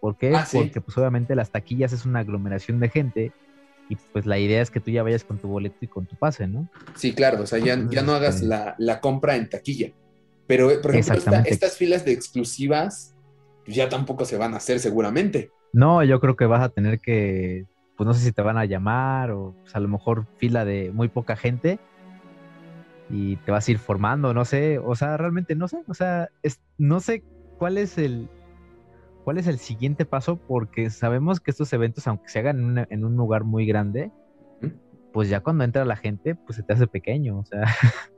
¿Por qué? Ah, Porque pues obviamente las taquillas es una aglomeración de gente y pues la idea es que tú ya vayas con tu boleto y con tu pase, ¿no? Sí, claro, o sea, ya, no hagas este la, compra en taquilla. Pero, por ejemplo, estas filas de exclusivas ya tampoco se van a hacer seguramente. No, yo creo que vas a tener que, pues no sé si te van a llamar o pues, a lo mejor fila de muy poca gente y te vas a ir formando, no sé, o sea, realmente no sé, o sea, es, no sé cuál es el cuál es el siguiente paso porque sabemos que estos eventos aunque se hagan en, un lugar muy grande pues ya cuando entra la gente pues se te hace pequeño o sea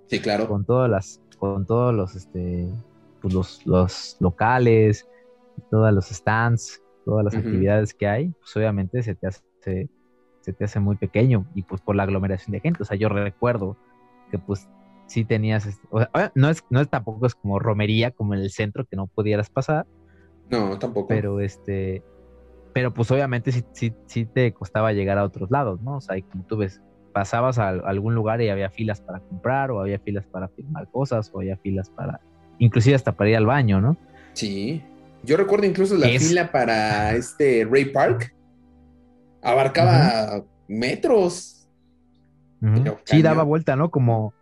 sí claro. con todas las con todos los este pues los, los locales todos los stands todas las actividades que hay pues obviamente se te hace se te hace muy pequeño y pues por la aglomeración de gente. O sea yo recuerdo que pues sí tenías, no es, no es tampoco es como romería, como en el centro que no pudieras pasar. No, tampoco. Pero este, pero pues obviamente sí, sí, sí te costaba llegar a otros lados, ¿no? O sea, como tú ves, pasabas a, algún lugar y había filas para comprar, o había filas para firmar cosas, o había filas para, inclusive hasta para ir al baño, ¿no? Sí. Yo recuerdo incluso la fila para este Ray Park. Abarcaba metros. Sí, daba vuelta, ¿no? Como,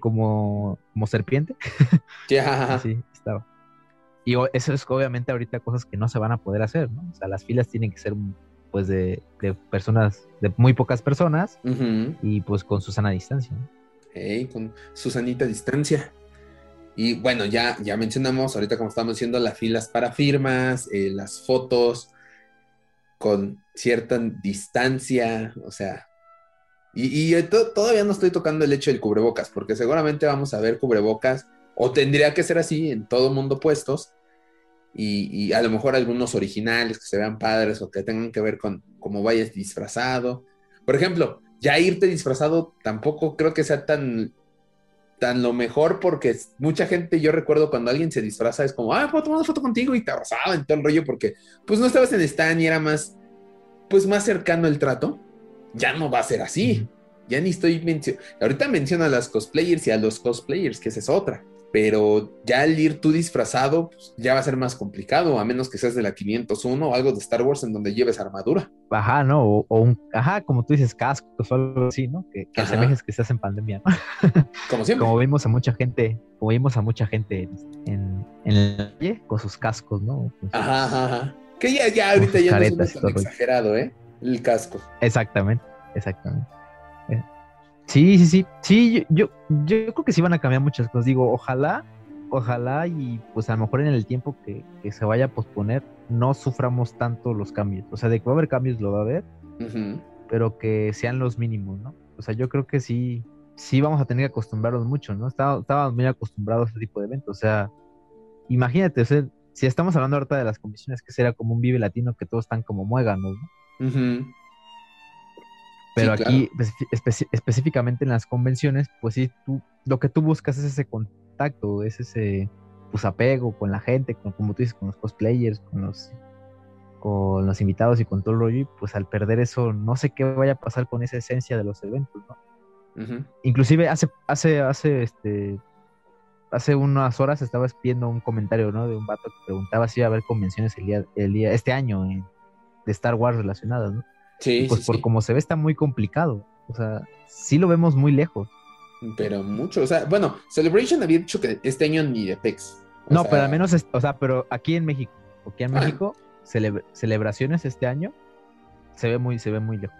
como, como serpiente. Ya. sí, estaba. Y eso es obviamente ahorita cosas que no se van a poder hacer, ¿no? O sea, las filas tienen que ser pues de, personas, de muy pocas personas y pues con su sana distancia. con su sanita distancia. Y bueno, ya, ya mencionamos, ahorita como estamos diciendo, las filas para firmas, eh, las fotos con cierta distancia, o sea, y, todavía no estoy tocando el hecho del cubrebocas, porque seguramente vamos a ver cubrebocas, o tendría que ser así en todo mundo puestos, y, a lo mejor algunos originales que se vean padres o que tengan que ver con cómo vayas disfrazado. Por ejemplo, ya irte disfrazado tampoco creo que sea tan, tan lo mejor porque mucha gente, yo recuerdo cuando alguien se disfraza, es como, ah, puedo tomar una foto contigo y te abrazaba en todo el rollo porque pues no estabas en stand y era más, pues más cercano el trato. Ya no va a ser así. Ya ni estoy mencionando. Ahorita menciono a las cosplayers y a los cosplayers, que esa es otra pero ya al ir tú disfrazado, pues, ya va a ser más complicado, a menos que seas de la 501 o algo de Star Wars en donde lleves armadura. Ajá, ¿no? O, un, ajá, como tú dices, cascos o algo así, ¿no? Que, que asemejes que estás en pandemia, ¿no? Como siempre. Como vimos a mucha gente, como vimos a mucha gente en, en la calle con sus cascos, ¿no? ajá, ajá, ajá. Que ya, ya ahorita ya no es tan exagerado, ¿eh? El casco. Exactamente, exactamente. Sí, sí, sí. Sí, yo, yo, creo que sí van a cambiar muchas cosas. Digo, ojalá, ojalá y pues a lo mejor en el tiempo que, se vaya a posponer no suframos tanto los cambios. O sea, de que va a haber cambios lo va a haber, pero que sean los mínimos, ¿no? O sea, yo creo que sí, sí vamos a tener que acostumbrarnos mucho, ¿no? Estábamos muy acostumbrados a este tipo de eventos. O sea, imagínate, o sea, si estamos hablando ahorita de las comisiones, que será como un Vive Latino que todos están como muéganos, ¿no? Pero aquí, específicamente en las convenciones, pues sí, tú, lo que tú buscas es ese contacto, es ese pues, apego con la gente, con, como tú dices, con los cosplayers, con los, con los invitados y con todo el rollo, y pues al perder eso, no sé qué vaya a pasar con esa esencia de los eventos, ¿no? Inclusive hace, hace, hace, este, hace unas horas estaba viendo un comentario, ¿no? De un vato que preguntaba si iba a haber convenciones el día, el día, este año de Star Wars relacionadas, ¿no? Sí, pues por como se ve está muy complicado. O sea, sí lo vemos muy lejos. Pero mucho, o sea, bueno, Celebration había dicho que este año ni de PEX. No, pero al menos, o sea, pero aquí en México, aquí en ah. México, celebraciones este año se ve muy, se ve muy lejos.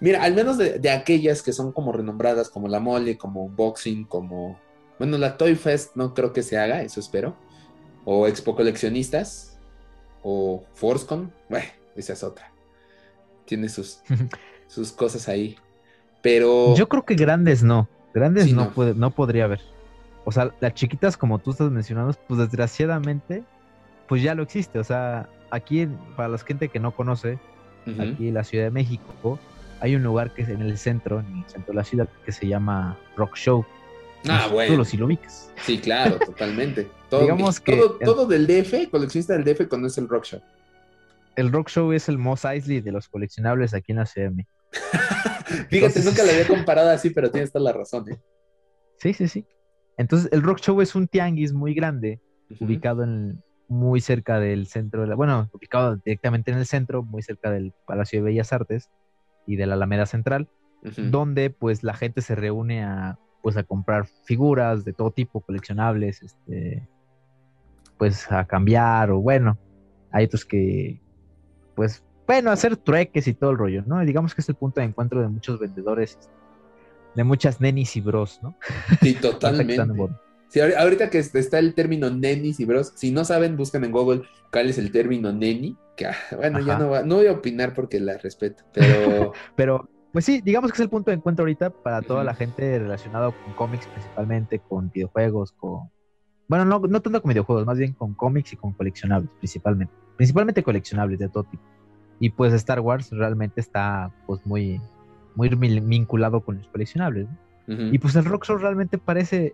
Mira, al menos de, aquellas que son como renombradas, como la Mole, como Boxing, como. Bueno, la Toy Fest no creo que se haga, eso espero. O Expo Coleccionistas. O ForceCon. Bueno, esa es otra tiene sus, sus cosas ahí. Pero. Yo creo que grandes no. Grandes no, Puede, no podría haber. O sea, las chiquitas, como tú estás mencionando, pues desgraciadamente, pues ya lo existe. O sea, aquí, para la gente que no conoce, aquí en la Ciudad de México, hay un lugar que es en el centro, en el centro de la ciudad, que se llama Rock Show. Ah, bueno. Tú lo ubicas. Sí, claro, totalmente. Todo, Digamos que todo, todo del DF, coleccionista del DF, conoce el Rock Show el Rock Show es el Moss Eisley de los coleccionables aquí en la CM. Fíjate, nunca lo había comparado así, pero tienes toda la razón. ¿eh? Sí, sí, sí. Entonces, el Rock Show es un tianguis muy grande, ubicado en, muy cerca del centro, de la, bueno, ubicado directamente en el centro, muy cerca del Palacio de Bellas Artes y de la Alameda Central, donde pues la gente se reúne a pues a comprar figuras de todo tipo, coleccionables, este, pues a cambiar o bueno, hay otros que pues, bueno, hacer trueques y todo el rollo, ¿no? digamos que es el punto de encuentro de muchos vendedores, de muchas nenis y bros, ¿no? Sí, totalmente. sí, ahorita que está el término nenis y bros, si no saben, busquen en Google cuál es el término neni, que ah, bueno, ya no, va, no voy a opinar porque la respeto, pero... pero, pues sí, digamos que es el punto de encuentro ahorita para toda la gente relacionada con cómics principalmente, con videojuegos, con... Bueno, no, no tanto con videojuegos, más bien con cómics y con coleccionables principalmente principalmente coleccionables de todo tipo. Y pues Star Wars realmente está pues muy, muy vinculado con los coleccionables. Y pues el Rockstar realmente parece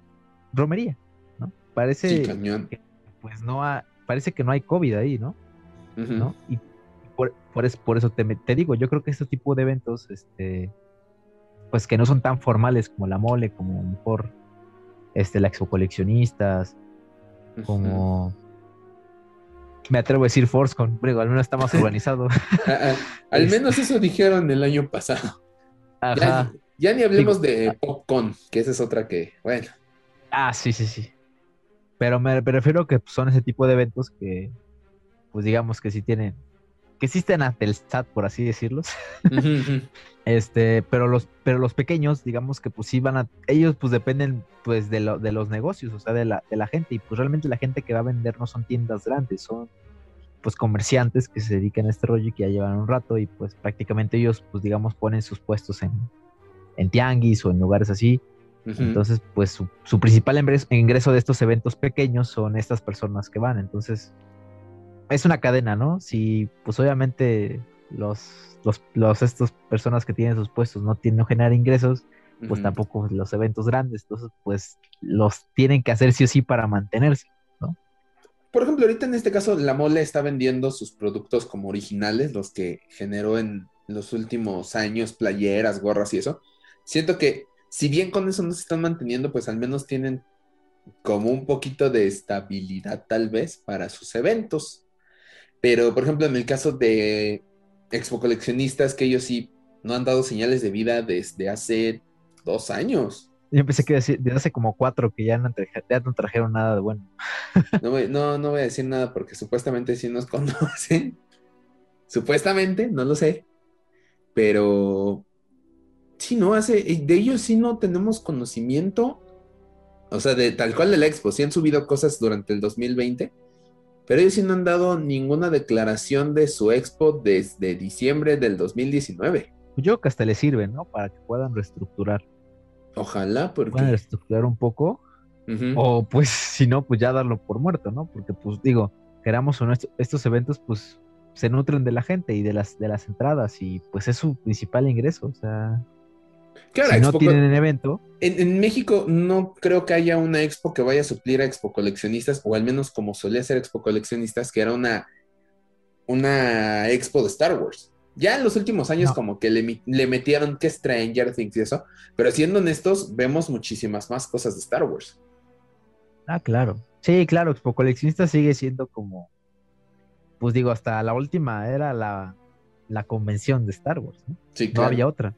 romería, ¿no? Parece que pues no parece que no hay COVID ahí, ¿no? ¿No? Y por, por, eso te, te, digo, yo creo que este tipo de eventos, este, pues que no son tan formales como la mole, como mejor este, la expo coleccionistas, como me atrevo a decir ForceCon, pero al menos está más organizado. Ah, ah, al menos eso dijeron el año pasado. Ajá. Ya, ni hablemos de PopCon, que esa es otra que, bueno. Ah, sí, sí, sí. Pero me prefiero que son ese tipo de eventos que, pues digamos que sí tienen que existen ante el SAT, por así decirlos. este, pero los, pero los pequeños, digamos que pues sí van a, ellos pues dependen pues de, lo, de los negocios, o sea, de la, de la gente, y pues realmente la gente que va a vender no son tiendas grandes, son pues comerciantes que se dedican a este rollo y que ya llevan un rato y pues prácticamente ellos pues digamos ponen sus puestos en, en tianguis o en lugares así. Entonces pues su, su principal ingreso de estos eventos pequeños son estas personas que van. Entonces es una cadena, ¿no? Si, pues obviamente los, los, los, estos personas que tienen sus puestos no, tienen, no generan ingresos, pues tampoco los eventos grandes, entonces pues los tienen que hacer sí o sí para mantenerse, ¿no? Por ejemplo, ahorita en este caso la mole está vendiendo sus productos como originales, los que generó en los últimos años, playeras, gorras y eso. Siento que si bien con eso no se están manteniendo, pues al menos tienen como un poquito de estabilidad tal vez para sus eventos. Pero, por ejemplo, en el caso de Expo Coleccionistas, que ellos sí no han dado señales de vida desde hace dos años. Yo pensé que decir, desde hace como cuatro que ya no, trajeron nada de bueno. No, no, voy a decir nada porque supuestamente sí nos conocen. Supuestamente, no lo sé. Pero sí, no, hace, de ellos sí no tenemos conocimiento. O sea, de tal cual de la expo, sí han subido cosas durante el 2020, pero ellos sí no han dado ninguna declaración de su expo desde diciembre del 2019. Yo creo que hasta les sirve, ¿no? Para que puedan reestructurar. Ojalá, porque... Puedan reestructurar un poco. O pues, si no, pues ya darlo por muerto, ¿no? Porque, pues digo, queramos o no, estos eventos, pues se nutren de la gente y de las, de las entradas y pues es su principal ingreso, o sea... si no tienen evento. En, México no creo que haya una expo que vaya a suplir a Expo Coleccionistas, o al menos como solía ser Expo Coleccionistas, que era una, una expo de Star Wars. Ya en los últimos años como que le, metieron que Stranger Things y eso, pero siendo honestos, vemos muchísimas más cosas de Star Wars. Ah, claro. Sí, claro, Expo Coleccionistas sigue siendo como pues digo, hasta la última era la, convención de Star Wars, ¿no? Sí, claro. No había otra.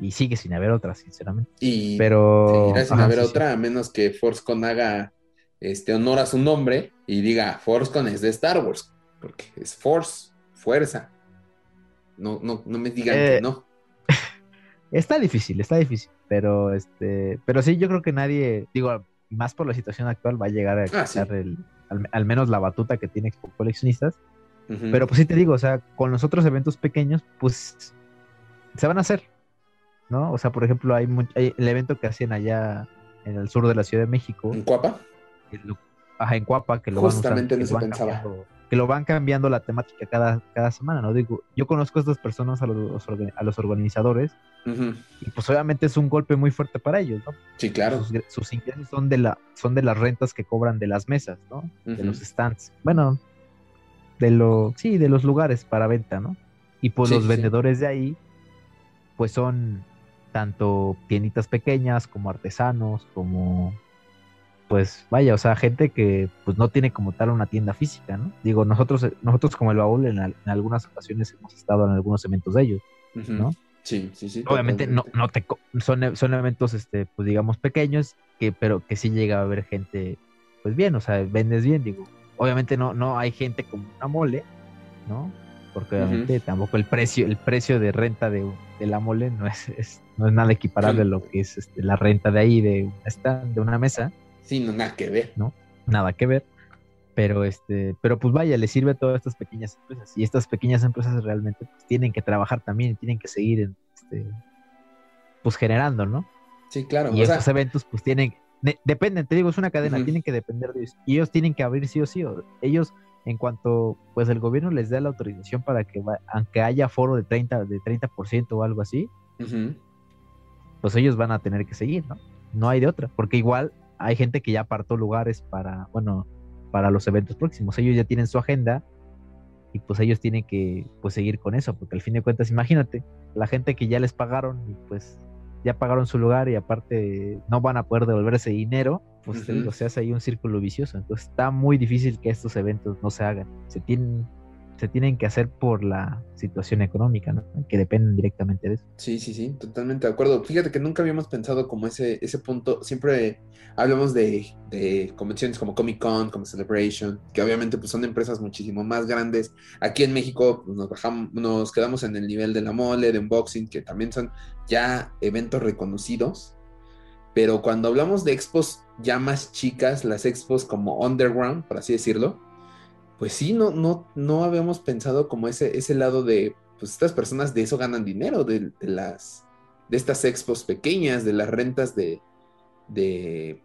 Y sigue sin haber otra, sinceramente. Y pero seguirá sin haber otra, a menos que ForceCon haga este honor a su nombre y diga ForceCon es de Star Wars, porque es Force, fuerza. No, no, no me digan que eh, no. Está difícil, está difícil, pero este, pero sí, yo creo que nadie, digo, más por la situación actual va a llegar a ah, el, al, menos la batuta que tiene Expo Coleccionistas. Pero pues sí te digo, o sea, con los otros eventos pequeños, pues se van a hacer, ¿no? O sea, por ejemplo, hay, el evento que hacen allá en el sur de la Ciudad de México. ¿En Cuapa? ajá, en Cuapa, que lo Justamente van usando, que pensaba. que lo van cambiando la temática cada, cada semana, ¿no? Digo, yo conozco a estas personas, a los, a los organizadores, y pues obviamente es un golpe muy fuerte para ellos, ¿no? Sí, claro. Sus, ingresos son de, la, son de las rentas que cobran de las mesas, ¿no? De los stands. Bueno, de lo, sí, de los lugares para venta, ¿no? Y pues los vendedores de ahí, pues son tanto tienditas pequeñas como artesanos, como pues vaya, o sea, gente que pues no tiene como tal una tienda física, ¿no? Digo, nosotros, nosotros como el baúl en, en algunas ocasiones hemos estado en algunos eventos de ellos, ¿no? Sí, sí, sí. Obviamente no, no te son, son eventos, este, pues digamos, pequeños, que, pero que sí llega a haber gente, pues bien, o sea, vendes bien, digo. Obviamente no, no hay gente como una mole, ¿no? Porque obviamente tampoco el precio, el precio de renta de, la mole no es, no es nada equiparable a lo que es este, la renta de ahí de una de una mesa. Sí, no, nada que ver. ¿No? Nada que ver. Pero este, pero pues vaya, le sirve a todas estas pequeñas empresas. Y estas pequeñas empresas realmente pues, tienen que trabajar también, tienen que seguir este, pues generando, ¿no? Sí, claro. Y esos eventos pues tienen, dependen, te digo, es una cadena, tienen que depender de ellos. Y ellos tienen que abrir sí o sí. ellos, en cuanto pues el gobierno les dé la autorización para que, aunque haya foro de 30, de 30% o algo así, pues ellos van a tener que seguir, ¿no? No hay de otra, porque igual hay gente que ya apartó lugares para, bueno, para los eventos próximos. Ellos ya tienen su agenda y pues ellos tienen que pues seguir con eso, porque al fin de cuentas, imagínate, la gente que ya les pagaron y pues ya pagaron su lugar y aparte no van a poder devolver ese dinero, pues se hace ahí un círculo vicioso. Entonces está muy difícil que estos eventos no se hagan. Se tienen se tienen que hacer por la situación económica, ¿no? Que dependen directamente de eso. Sí, sí, sí, totalmente de acuerdo. Fíjate que nunca habíamos pensado como ese, ese punto. Siempre hablamos de, convenciones como Comic Con, como Celebration, que obviamente pues son empresas muchísimo más grandes. Aquí en México pues, nos, bajamos, nos quedamos en el nivel de la mole, de unboxing, que también son ya eventos reconocidos. Pero cuando hablamos de expos ya más chicas, las expos como underground, por así decirlo, pues sí, no, no, no habíamos pensado como ese, ese lado de, pues estas personas de eso ganan dinero, de, las, de estas expos pequeñas, de las rentas de, de,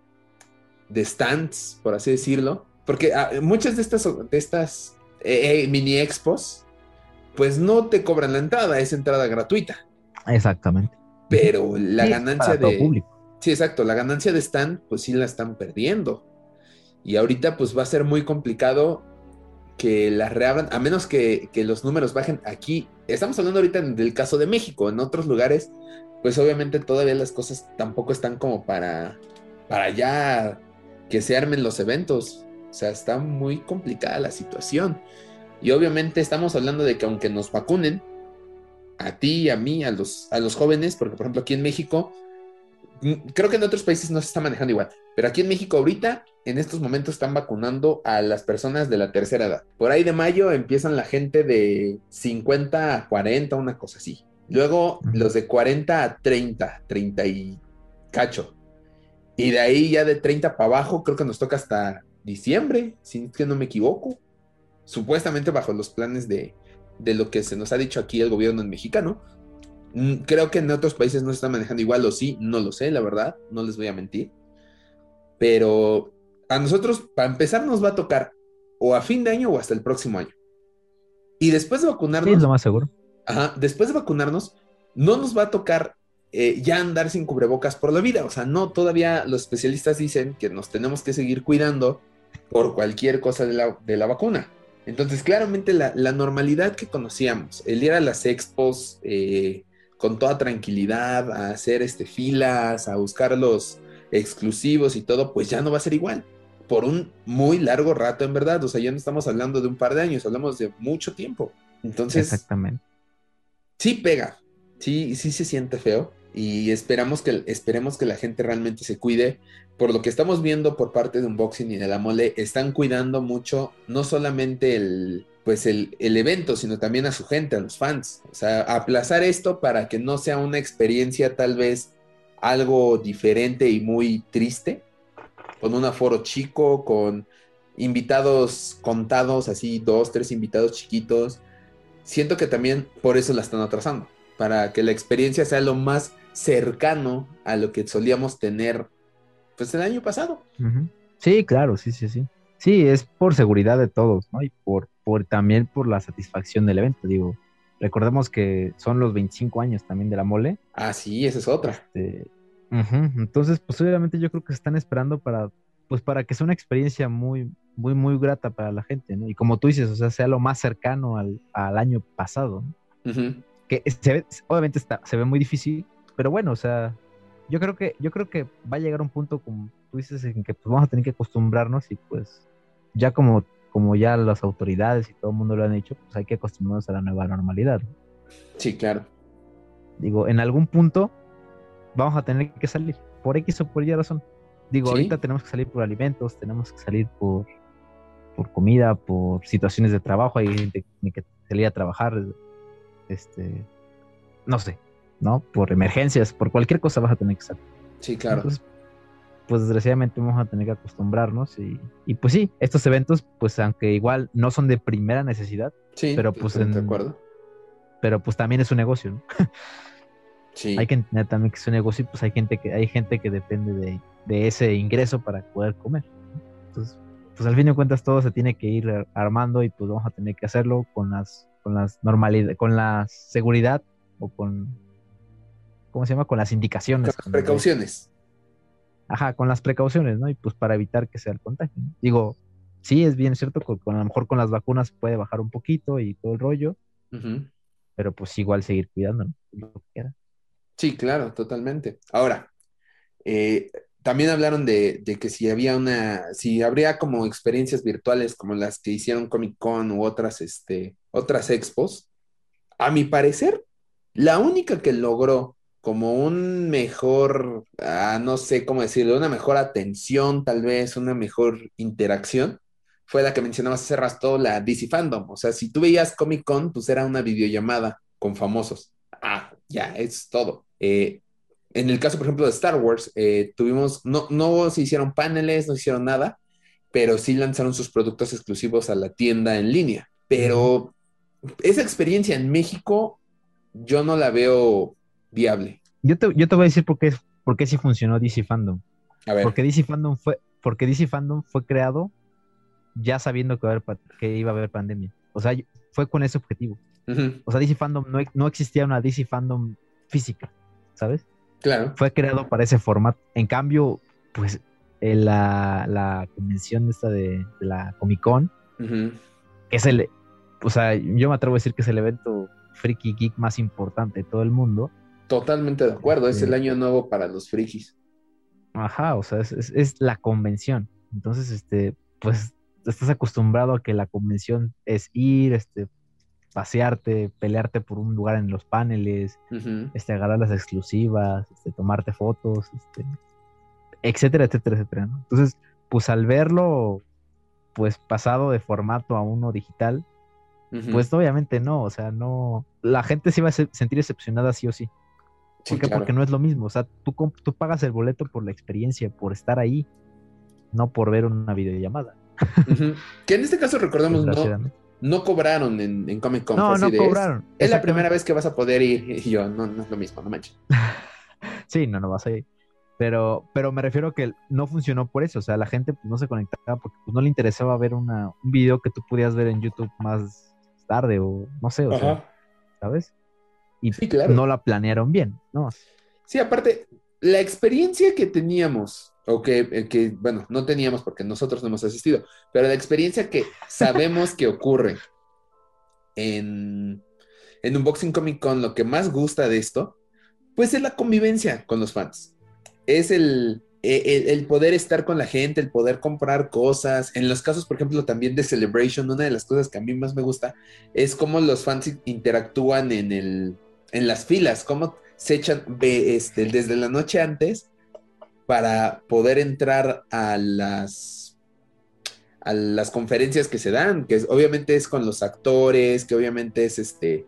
stands, por así decirlo. Porque ah, muchas de estas, de estas eh, eh, mini expos, pues no te cobran la entrada, es entrada gratuita. Exactamente. pero la ganancia de... Sí, exacto, la ganancia de Stan, pues sí la están perdiendo. Y ahorita pues va a ser muy complicado que las reabran, a menos que, los números bajen aquí. Estamos hablando ahorita del caso de México, en otros lugares, pues obviamente todavía las cosas tampoco están como para, para ya que se armen los eventos. O sea, está muy complicada la situación. Y obviamente estamos hablando de que aunque nos vacunen, a ti, a mí, a los, a los jóvenes, porque por ejemplo aquí en México, mm, creo que en otros países no se está manejando igual, pero aquí en México ahorita, en estos momentos están vacunando a las personas de la tercera edad. Por ahí de mayo empiezan la gente de 50 a 40, una cosa así. Luego los de 40 a 30, 30 y cacho. Y de ahí ya de 30 para abajo, creo que nos toca hasta diciembre, si es que no me equivoco. Supuestamente bajo los planes de, de lo que se nos ha dicho aquí el gobierno mexicano. Mm, creo que en otros países no se está manejando igual o sí, no lo sé, la verdad, no les voy a mentir. Pero a nosotros, para empezar, nos va a tocar o a fin de año o hasta el próximo año. Y después de vacunarnos. es lo más seguro. Ajá, después de vacunarnos, no nos va a tocar eh, ya andar sin cubrebocas por la vida. O sea, no, todavía los especialistas dicen que nos tenemos que seguir cuidando por cualquier cosa de la, de la vacuna. Entonces, claramente la, normalidad que conocíamos, el ir a las expos eh, con toda tranquilidad, a hacer este, filas, a buscar los exclusivos y todo, pues ya no va a ser igual. Por un muy largo rato, en verdad. O sea, ya no estamos hablando de un par de años, hablamos de mucho tiempo. Entonces. Exactamente. Sí pega. Sí, sí se siente feo. Y esperamos que, esperemos que la gente realmente se cuide por lo que estamos viendo por parte de Unboxing y de la mole, están cuidando mucho no solamente el, pues el, evento, sino también a su gente, a los fans. O sea, aplazar esto para que no sea una experiencia tal vez algo diferente y muy triste, con un aforo chico, con invitados contados, así dos, tres invitados chiquitos. Siento que también por eso la están atrasando, para que la experiencia sea lo más cercano a lo que solíamos tener pues el año pasado. Sí, claro, sí, sí, sí. Sí, es por seguridad de todos, ¿no? Y por, por también por la satisfacción del evento, digo. Recordemos que son los 25 años también de la mole. Ah, sí, esa es otra. Este, Entonces, pues obviamente yo creo que están esperando para, pues para que sea una experiencia muy, muy, muy grata para la gente, ¿no? Y como tú dices, o sea, sea lo más cercano al, año pasado, ¿no? Que se obviamente está, se ve muy difícil, pero bueno, o sea, yo creo que, yo creo que va a llegar un punto, como tú dices, en que pues, vamos a tener que acostumbrarnos y pues ya como, como ya las autoridades y todo el mundo lo han dicho, pues hay que acostumbrarnos a la nueva normalidad. Sí, claro. Digo, en algún punto vamos a tener que salir, por X o por Y razón. Digo, ahorita tenemos que salir por alimentos, tenemos que salir por, por comida, por situaciones de trabajo, hay gente que tiene que salir a trabajar, este, no sé, ¿no? Por emergencias, por cualquier cosa vas a tener que salir. Sí, claro. pues desgraciadamente vamos a tener que acostumbrarnos y, y, pues sí, estos eventos, pues aunque igual no son de primera necesidad, sí, pero pues de acuerdo. Pero pues también es un negocio, ¿no? sí. Hay que entender también que es un negocio y pues hay gente que, hay gente que depende de, de ese ingreso para poder comer. Entonces, pues al fin de cuentas todo se tiene que ir armando y pues vamos a tener que hacerlo con las, con las normalidad, con la seguridad o con ¿cómo se llama? Con las indicaciones. Con las precauciones. Ajá, con las precauciones, ¿no? Y pues para evitar que sea el contagio. Digo, sí, es bien cierto, con, a lo mejor con las vacunas puede bajar un poquito y todo el rollo, pero pues igual seguir cuidando, Lo que queda. Sí, claro, totalmente. Ahora, eh, también hablaron de, de, que si había una, si habría como experiencias virtuales como las que hicieron Comic Con u otras, este, otras expos. A mi parecer, la única que logró como un mejor, ah, no sé cómo decirlo, una mejor atención, tal vez, una mejor interacción, fue la que mencionabas hace rato, la DC Fandom. O sea, si tú veías Comic Con, pues era una videollamada con famosos. Ah, ya, es todo. Eh, en el caso, por ejemplo, de Star Wars, eh, tuvimos, no, no se hicieron paneles, no se hicieron nada, pero sí lanzaron sus productos exclusivos a la tienda en línea. Pero esa experiencia en México, yo no la veo viable. Yo te, yo te voy a decir por qué, por qué sí funcionó DC Fandom. Porque DC Fandom fue, porque DC Fandom fue creado ya sabiendo que, que iba a haber pandemia. O sea, fue con ese objetivo. O sea, DC Fandom no, no existía una DC Fandom física. ¿sabes? Claro. Fue creado para ese formato. En cambio, pues la, la, convención esta de, la Comic Con, es el, o sea, yo me atrevo a decir que es el evento freaky geek más importante de todo el mundo. Totalmente de acuerdo, es el año nuevo para los frikis. Ajá, o sea, es, es, la convención. Entonces, este, pues estás acostumbrado a que la convención es ir, este, pasearte, pelearte por un lugar en los paneles, este, agarrar las exclusivas, este, tomarte fotos, este, etcétera, etcétera, etcétera. Entonces, pues al verlo, pues pasado de formato a uno digital, pues obviamente no, o sea, no, la gente se iba a sentir decepcionada sí o sí. ¿Por qué? Porque no es lo mismo, o sea, tú, tú pagas el boleto por la experiencia, por estar ahí, no por ver una videollamada. Que en este caso, recordemos, no, no cobraron en, Comic Con. No, no cobraron. Es, la primera vez que vas a poder ir y yo, no, no es lo mismo, no manches. sí, no, no vas a ir. Pero, pero me refiero a que no funcionó por eso. O sea, la gente pues, no se conectaba porque pues, no le interesaba ver una, un video que tú pudieras ver en YouTube más tarde o no sé, o sea, ¿sabes? Y no la planearon bien, ¿no? Sí, aparte, la experiencia que teníamos, o que, eh, que, bueno, no teníamos porque nosotros no hemos asistido, pero la experiencia que sabemos que ocurre en, en Unboxing Comic Con, lo que más gusta de esto, pues es la convivencia con los fans es e, el, el, poder estar con la gente, el poder comprar cosas. En los casos, por ejemplo, también de Celebration, una de las cosas que a mí más me gusta es cómo los fans interactúan en, el, en las filas, cómo se echan este, desde la noche antes para poder entrar a las a las conferencias que se dan, que obviamente es con los actores, que obviamente es este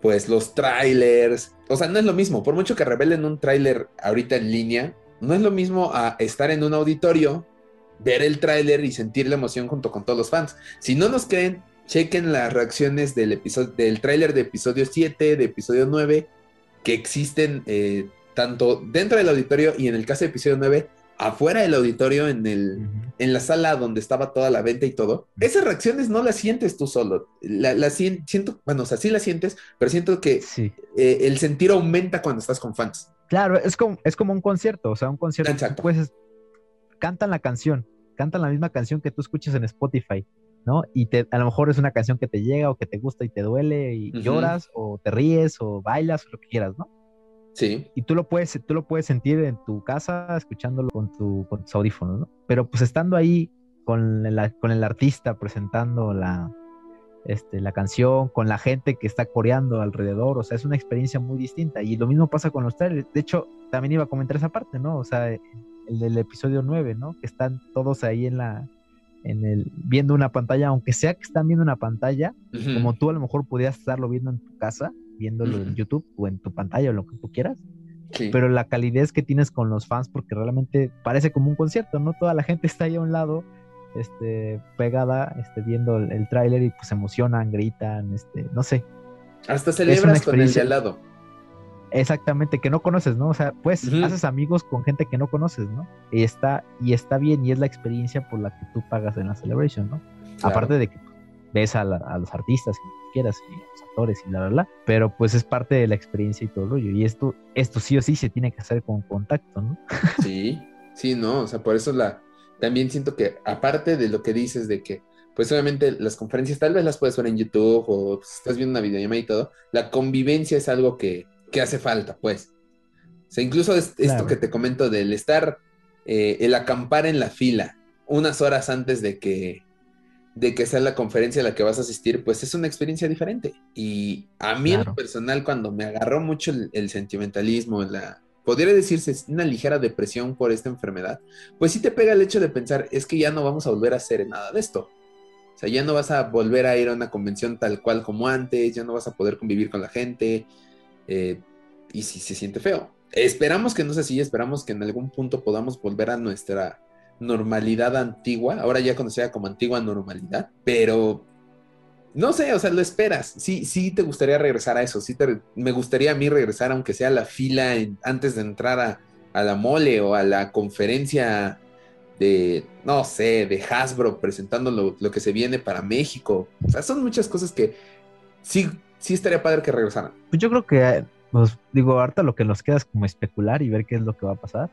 pues los trailers. O sea, no es lo mismo. Por mucho que revelen un trailer ahorita en línea, no es lo mismo a estar en un auditorio, ver el trailer y sentir la emoción junto con todos los fans. Si no nos creen, chequen las reacciones del episodio, del tráiler de episodio 7, de episodio 9, que existen eh, tanto dentro del auditorio y en el caso de episodio 9, afuera del auditorio, en, el, en la sala donde estaba toda la venta y todo, esas reacciones no las sientes tú solo. La, siento, bueno, o sea, sí las sientes, pero siento que eh, el sentir aumenta cuando estás con fans. Claro, es como, es como un concierto, o sea, un concierto. Exacto. Pues cantan la canción, cantan la misma canción que tú escuchas en Spotify, ¿no? Y te, a lo mejor es una canción que te llega o que te gusta y te duele y lloras o te ríes o bailas o lo que quieras, ¿no? Sí. Y tú lo puedes, tú lo puedes sentir en tu casa escuchándolo con, tu, con tus audífonos, ¿no? Pero pues estando ahí con, con el artista presentando la, este, la canción, con la gente que está coreando alrededor, o sea, es una experiencia muy distinta. Y lo mismo pasa con los trailers. De hecho, también iba a comentar esa parte, ¿no? O sea, el del episodio 9, ¿no? Que están todos ahí en la, en el, viendo una pantalla, aunque sea que están viendo una pantalla, como tú a lo mejor podías estarlo viendo en tu casa, viéndolo en YouTube o en tu pantalla o lo que tú quieras. Pero la calidez que tienes con los fans, porque realmente parece como un concierto, ¿no? Toda la gente está ahí a un lado, este, pegada, este, viendo el, el tráiler y pues se emocionan, gritan, este, no sé. Hasta celebras con el de al lado. Exactamente, que no conoces, ¿no? O sea, pues haces amigos con gente que no conoces, ¿no? Y está, y está bien, y es la experiencia por la que tú pagas en la celebration, ¿no? Aparte de que ves a, los artistas que quieras, y a los actores y bla, bla, bla, pero pues es parte de la experiencia y todo el rollo. Y esto, esto sí o sí se tiene que hacer con contacto, ¿no? Sí, sí, no, o sea, por eso la, también siento que aparte de lo que dices de que, pues obviamente las conferencias tal vez las puedes ver en YouTube o pues, estás viendo una videollamada y todo, la convivencia es algo que, que hace falta, pues. O sea, incluso esto que te comento del estar, eh, el acampar en la fila unas horas antes de que de que sea la conferencia a la que vas a asistir, pues es una experiencia diferente. Y a mí en lo personal, cuando me agarró mucho el, sentimentalismo, la, podría decirse una ligera depresión por esta enfermedad, pues sí te pega el hecho de pensar, es que ya no vamos a volver a hacer nada de esto. O sea, ya no vas a volver a ir a una convención tal cual como antes, ya no vas a poder convivir con la gente, eh, y si se siente feo. Esperamos que no sea así, esperamos que en algún punto podamos volver a nuestra normalidad antigua, ahora ya conocida como antigua normalidad, pero no sé, o sea, lo esperas. Sí, sí te gustaría regresar a eso, sí me gustaría a mí regresar, aunque sea a la fila antes de entrar a, la mole o a la conferencia de, no sé, de Hasbro presentando lo, lo, que se viene para México. O sea, son muchas cosas que sí, sí estaría padre que regresaran. Pues yo creo que pues digo, ahorita lo que nos queda es como especular y ver qué es lo que va a pasar.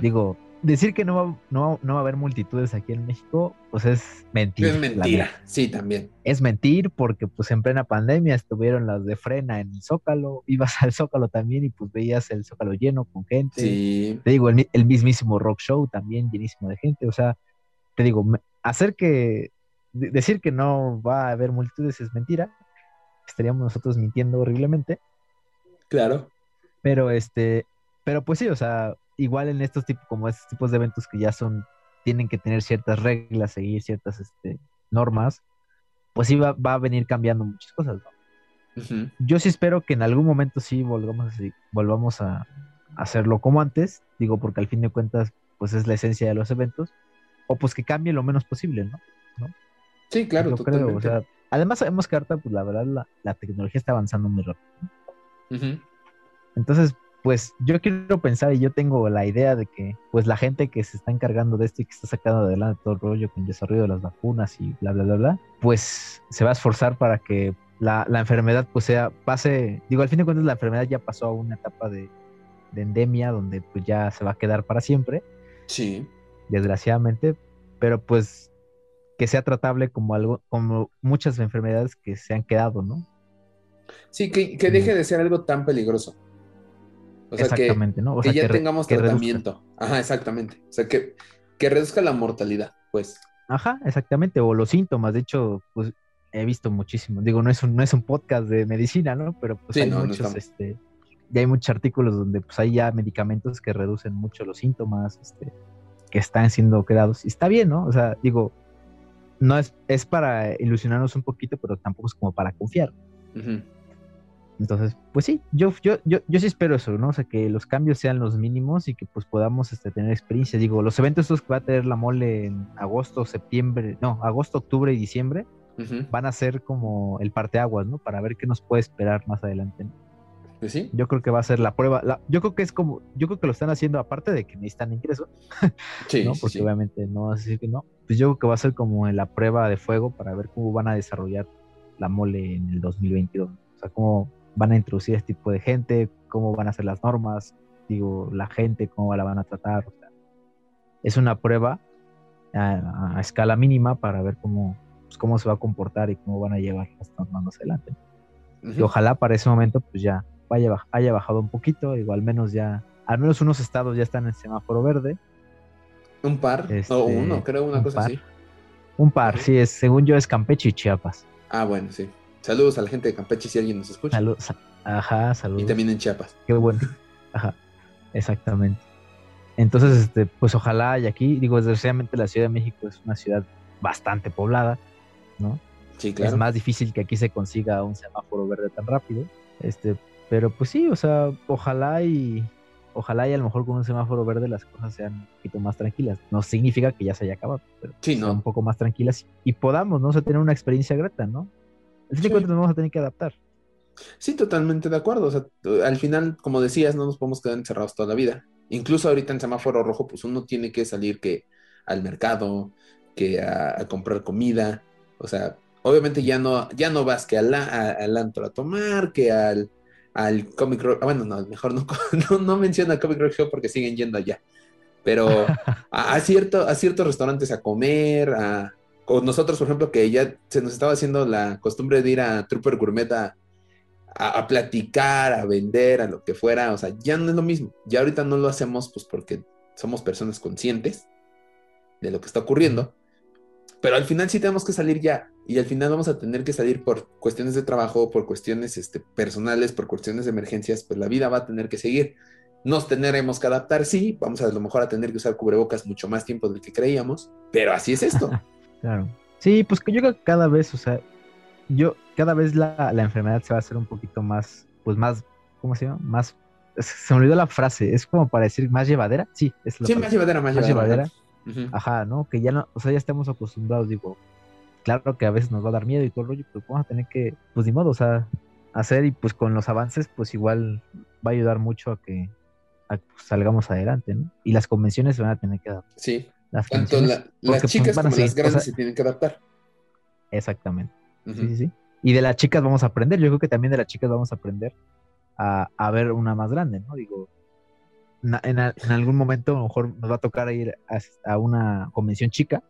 Digo, decir que no va, no, no va a haber multitudes aquí en México, pues es mentira. Es mentira, sí, también. Es mentir porque pues en plena pandemia estuvieron las de frena en el Zócalo, ibas al Zócalo también y pues veías el Zócalo lleno con gente. Sí. Te digo, el, mismísimo rock show también llenísimo de gente, o sea, te digo, hacer que, decir que no va a haber multitudes es mentira, estaríamos nosotros mintiendo horriblemente. Claro. Pero este, pero pues sí, o sea, igual en estos tipos, como estos tipos de eventos que ya son, tienen que tener ciertas reglas, seguir ciertas este, normas, pues sí va, a venir cambiando muchas cosas, ¿no? Yo sí espero que en algún momento sí volvamos, a, volvamos a hacerlo como antes, digo, porque al fin de cuentas, pues es la esencia de los eventos, o pues que cambie lo menos posible, ¿no? Sí, claro, creo, o sea, además sabemos que ahorita, pues la verdad, la, tecnología está avanzando muy rápido. Entonces, pues yo quiero pensar y yo tengo la idea de que pues la gente que se está encargando de esto y que está sacando adelante todo el rollo con el desarrollo de las vacunas y bla, bla, bla, bla, pues se va a esforzar para que la, enfermedad pues sea, pase, digo, al fin de cuentas la enfermedad ya pasó a una etapa de, endemia donde pues ya se va a quedar para siempre. Sí. Desgraciadamente, pero pues que sea tratable como algo, como muchas enfermedades que se han quedado, ¿no? Sí, que, que deje de ser algo tan peligroso. O sea, exactamente, que, ¿no? que ya tengamos tratamiento. Ajá, exactamente. O sea, que, que reduzca la mortalidad, pues. Ajá, exactamente. O los síntomas. De hecho, pues he visto muchísimo. Digo, no es un, no es un podcast de medicina, ¿no? Pero pues hay muchos, este, ya hay muchos artículos donde pues hay ya medicamentos que reducen mucho los síntomas, este, que están siendo creados. Y está bien, ¿no? O sea, digo, no es, es para ilusionarnos un poquito, pero tampoco es como para confiar. Entonces, pues sí, yo, yo, yo, yo sí espero eso, ¿no? O sea, que los cambios sean los mínimos y que pues podamos este, tener experiencia. Digo, los eventos estos que va a tener la mole en agosto, septiembre, no, agosto, octubre y diciembre, van a ser como el parteaguas, ¿no? Para ver qué nos puede esperar más adelante. ¿no? Pues sí. Yo creo que va a ser la prueba. La, yo creo que es como, yo creo que lo están haciendo aparte de que necesitan ingreso. Sí, ¿no? Porque obviamente no a decir que no. Pues yo creo que va a ser como la prueba de fuego para ver cómo van a desarrollar la mole en el 2022. O sea, cómo van a introducir este tipo de gente, cómo van a ser las normas, digo, la gente, cómo la van a tratar. es una prueba a, escala mínima para ver cómo, pues, cómo se va a comportar y cómo van a llevar las normas adelante. Y ojalá para ese momento pues ya vaya, haya bajado un poquito, igual menos ya, al menos unos estados ya están en semáforo verde. Un par, o este, uno, creo una cosa así. Un par, sí, es, según yo es Campeche y Chiapas. Ah, bueno, sí. Saludos a la gente de Campeche si alguien nos escucha. Saludos. Ajá, saludos. Y también en Chiapas. Qué bueno. Ajá, exactamente. Entonces, este, pues ojalá y aquí, digo, desgraciadamente la Ciudad de México es una ciudad bastante poblada, ¿no? Sí, claro. Es más difícil que aquí se consiga un semáforo verde tan rápido. Este, pero pues sí, o sea, ojalá y ojalá y a lo mejor con un semáforo verde las cosas sean un poquito más tranquilas. No significa que ya se haya acabado, pero sí, no. un poco más tranquilas y podamos, ¿no? O sea, tener una experiencia grata, ¿no? Al fin cuentas nos vamos a tener que adaptar. Sí, totalmente de acuerdo. O sea, al final, como decías, no nos podemos quedar encerrados toda la vida. Incluso ahorita en semáforo rojo, pues uno tiene que salir que al mercado, que a, comprar comida. O sea, obviamente ya no, ya no vas que al, al antro a tomar, que al, al Comic Rock. Ah, bueno, no, mejor no, no, Comic Rock Show porque siguen yendo allá. Pero a, cierto, a ciertos restaurantes a comer, a, o nosotros, por ejemplo, que ya se nos estaba haciendo la costumbre de ir a Trooper Gourmet a, platicar, a vender, a lo que fuera, o sea, ya no es lo mismo. Ya ahorita no lo hacemos pues porque somos personas conscientes de lo que está ocurriendo, pero al final sí tenemos que salir ya y al final vamos a tener que salir por cuestiones de trabajo, por cuestiones este, personales, por cuestiones de emergencias, pues la vida va a tener que seguir. Nos tendremos que adaptar, sí, vamos a, a lo mejor a tener que usar cubrebocas mucho más tiempo del que creíamos, pero así es esto. Claro. Sí, pues yo creo que cada vez, o sea, yo, cada vez la, enfermedad se va a hacer un poquito más, pues más, ¿cómo se llama? Más, se me olvidó la frase, es como para decir más llevadera. Sí, es lo Sí, más llevadera, más, llevadera. Ajá, ¿no? Que ya no, o sea, ya estamos acostumbrados, digo, claro que a veces nos va a dar miedo y todo el rollo, pero vamos a tener que, pues ni modo, o sea, hacer y pues con los avances, pues igual va a ayudar mucho a que pues, salgamos adelante, ¿no? Y las convenciones se van a tener que dar. Sí, tanto las pues, chicas como las grandes se tienen que adaptar. Exactamente. Sí, sí, sí. Y de las chicas vamos a aprender. Yo creo que también de las chicas vamos a aprender a, ver una más grande, ¿no? Digo, en, algún momento a lo mejor nos va a tocar ir a, una convención chica,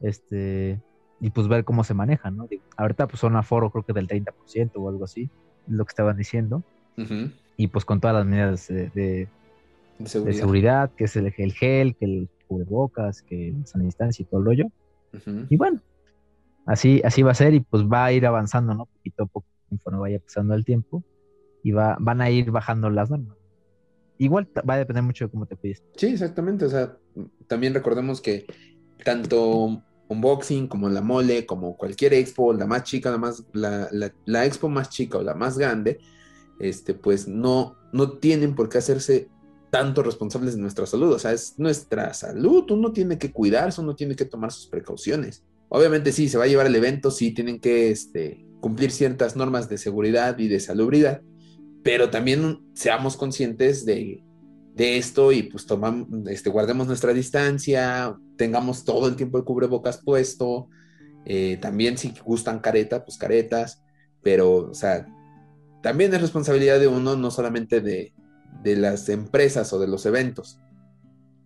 este, y pues ver cómo se maneja, ¿no? ahorita pues son aforo creo que del 30% o algo así, lo que estaban diciendo, y pues con todas las medidas de, seguridad. que es el, gel, que el cubrebocas, que la distancia y todo el rollo, y bueno, así, así va a ser y pues va a ir avanzando, ¿no? Poquito a poco conforme vaya pasando el tiempo y va, van a ir bajando las normas. Igual va a depender mucho de cómo te pides. Sí, exactamente. O sea, también recordemos que tanto unboxing como la mole, como cualquier expo, la más chica, la más, la, la, expo más chica o la más grande, este, pues no, no tienen por qué hacerse tanto responsables de nuestra salud. O sea, es nuestra salud. Uno tiene que cuidarse, uno tiene que tomar sus precauciones. Obviamente sí, se va a llevar el evento, sí, tienen que este, cumplir ciertas normas de seguridad y de salubridad, pero también seamos conscientes de, esto y pues tomamos, este, guardemos nuestra distancia, tengamos todo el tiempo el cubrebocas puesto, eh, también si gustan careta, pues caretas, pero o sea, también es responsabilidad de uno, no solamente de, las empresas o de los eventos,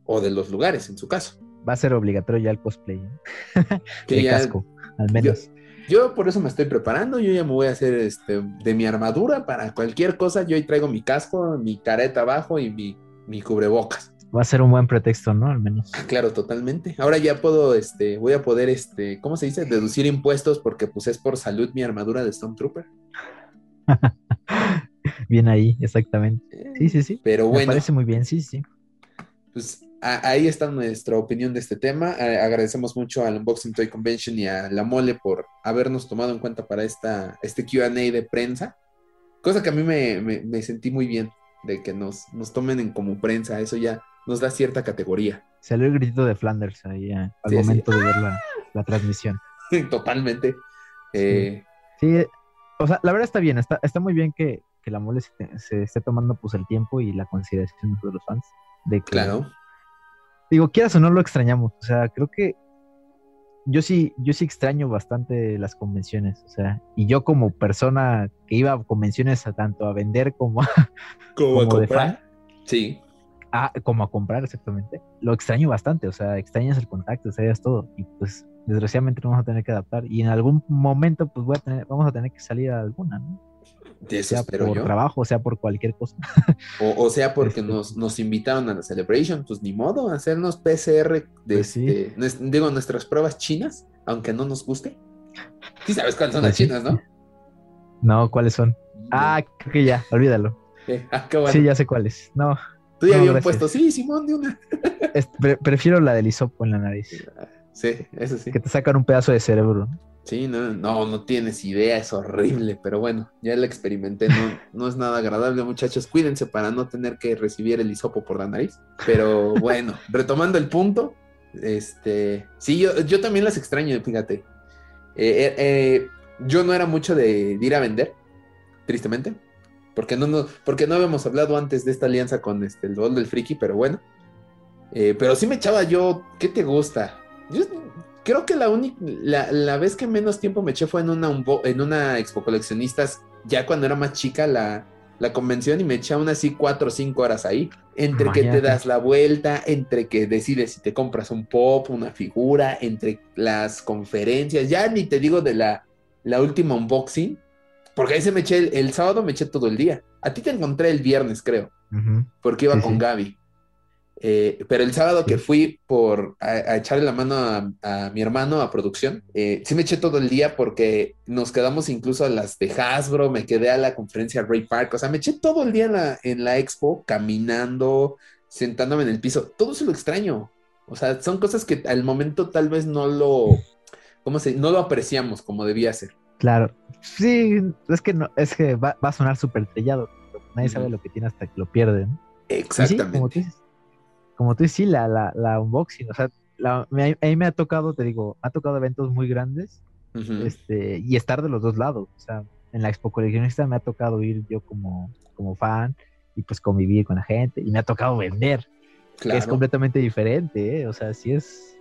o de los lugares en su caso. Va a ser obligatorio ya el cosplay. ¿eh? que casco, al menos. Yo por eso me estoy preparando, yo ya me voy a hacer este, de mi armadura para cualquier cosa, yo ahí traigo mi casco, mi careta abajo y mi, mi cubrebocas. Va a ser un buen pretexto, ¿no? Al menos. Ah, claro, totalmente. Ahora ya puedo, este, voy a poder, este, ¿cómo se dice? Deducir impuestos porque pues es por salud mi armadura de Stormtrooper. bien ahí, exactamente. Sí, sí, sí. Pero bueno. Me parece muy bien, sí, sí. Pues ahí está nuestra opinión de este tema. agradecemos mucho al Unboxing Toy Convention y a La Mole por habernos tomado en cuenta para esta, este QA de prensa. Cosa que a mí me, sentí muy bien de que nos, nos tomen en como prensa. Eso ya nos da cierta categoría. Salió el grito de Flanders ahí eh, al momento de ver la, transmisión. Totalmente. Sí. Eh, sí. o sea, la verdad está bien. Está, está muy bien que, La Mole se, esté tomando pues el tiempo y la consideración de los fans. De que, claro digo, quieras o no lo extrañamos. O sea, creo que yo sí, yo sí extraño bastante las convenciones. O sea, y yo como persona que iba a convenciones a tanto a vender como a, como, a comprar. sí. como a comprar, exactamente. Lo extraño bastante. O sea, extrañas el contacto, extrañas todo. Y pues, desgraciadamente, no vamos a tener que adaptar. Y en algún momento, pues, voy a tener, vamos a tener que salir a alguna, ¿no? Sea por trabajo, sea por cualquier cosa. O, sea porque este. nos, nos, invitaron a la celebration, pues ni modo, hacernos PCR de pues este, digo, nuestras pruebas chinas, aunque no nos guste. Sí sabes cuáles son las pues chinas, ¿no? No, ¿cuáles son? Ah, creo que ya, olvídalo. Ah, sí, ya sé cuáles. No. Tú ya habías puesto, sí, Simón, de una. prefiero la del hisopo en la nariz. Sí, eso sí. Que te sacan un pedazo de cerebro. Sí, no, no, no tienes idea, es horrible, pero bueno, ya la experimenté, no, no es nada agradable, muchachos, cuídense para no tener que recibir el hisopo por la nariz. Pero bueno, retomando el punto, este, sí, yo, yo también las extraño, fíjate. Eh, eh, eh, yo no era mucho de, ir a vender, tristemente, porque no, no, porque no habíamos hablado antes de esta alianza con este, el Gol del Friki, pero bueno. pero sí me echaba yo, ¿qué te gusta? Yo creo que la única, la, vez que menos tiempo me eché fue en una, en una expo coleccionistas, ya cuando era más chica la, la convención y me eché aún así cuatro o cinco horas ahí. Entre que te das la vuelta, entre que decides si te compras un pop, una figura, entre las conferencias, ya ni te digo de la, la última unboxing, porque ahí se me eché el, sábado, me eché todo el día. A ti te encontré el viernes, creo, porque iba con Gaby. Eh, pero el sábado que fui por a, echarle la mano a, mi hermano a producción, eh, sí me eché todo el día porque nos quedamos incluso a las de Hasbro, me quedé a la conferencia Ray Park, o sea, me eché todo el día en la, en la expo, caminando, sentándome en el piso, todo se lo extraño. O sea, son cosas que al momento tal vez no lo, ¿cómo se? No lo apreciamos como debía ser. Claro, sí, es que no, es que va, a sonar súper trillado. Nadie sabe lo que tiene hasta que lo pierde. Exactamente como tú dices, sí, la, la, la unboxing, o sea, a mí me ha tocado, te digo, me ha tocado eventos muy grandes este, y estar de los dos lados. O sea, en la Expo Coleccionista me ha tocado ir yo como, como fan y pues convivir con la gente y me ha tocado vender, que es completamente diferente, ¿eh? o sea, sí es...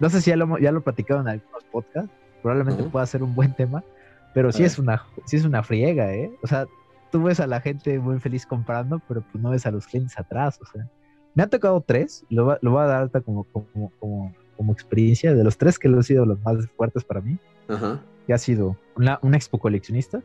No sé si ya lo, ya lo platicado en algunos podcasts, probablemente pueda ser un buen tema, pero sí es, una, sí es una friega, ¿eh? O sea, tú ves a la gente muy feliz comprando, pero pues no ves a los clientes atrás, o sea. Me han tocado tres, lo, lo voy a dar como, como, como, como, experiencia, de los tres que han sido los más fuertes para mí, que ha sido una, una expo coleccionistas,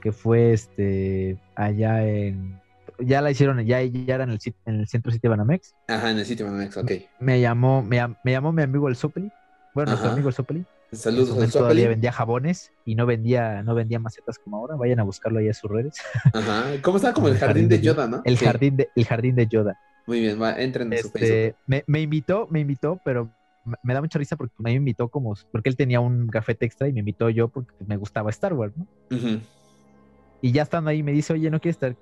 que fue este allá en ya la hicieron, ya, ya era en el, en el centro City Banamex. Ajá, en el City Banamex, ok. Me llamó, me, me llamó mi amigo el Sopeli. Bueno, nuestro amigo el Sopeli. Saludos, el Todavía vendía jabones y no vendía, no vendía macetas como ahora. Vayan a buscarlo ahí a sus redes. Ajá. ¿Cómo está? Como el, jardín, de Yoda, ¿no? El jardín de, el jardín de Yoda. Muy bien, va, entren en su este, Facebook. Me, me, invitó, me invitó, pero me da mucha risa porque me invitó como, porque él tenía un gafete extra y me invitó yo porque me gustaba Star Wars, ¿no? Y ya estando ahí me dice, oye, ¿no quieres estar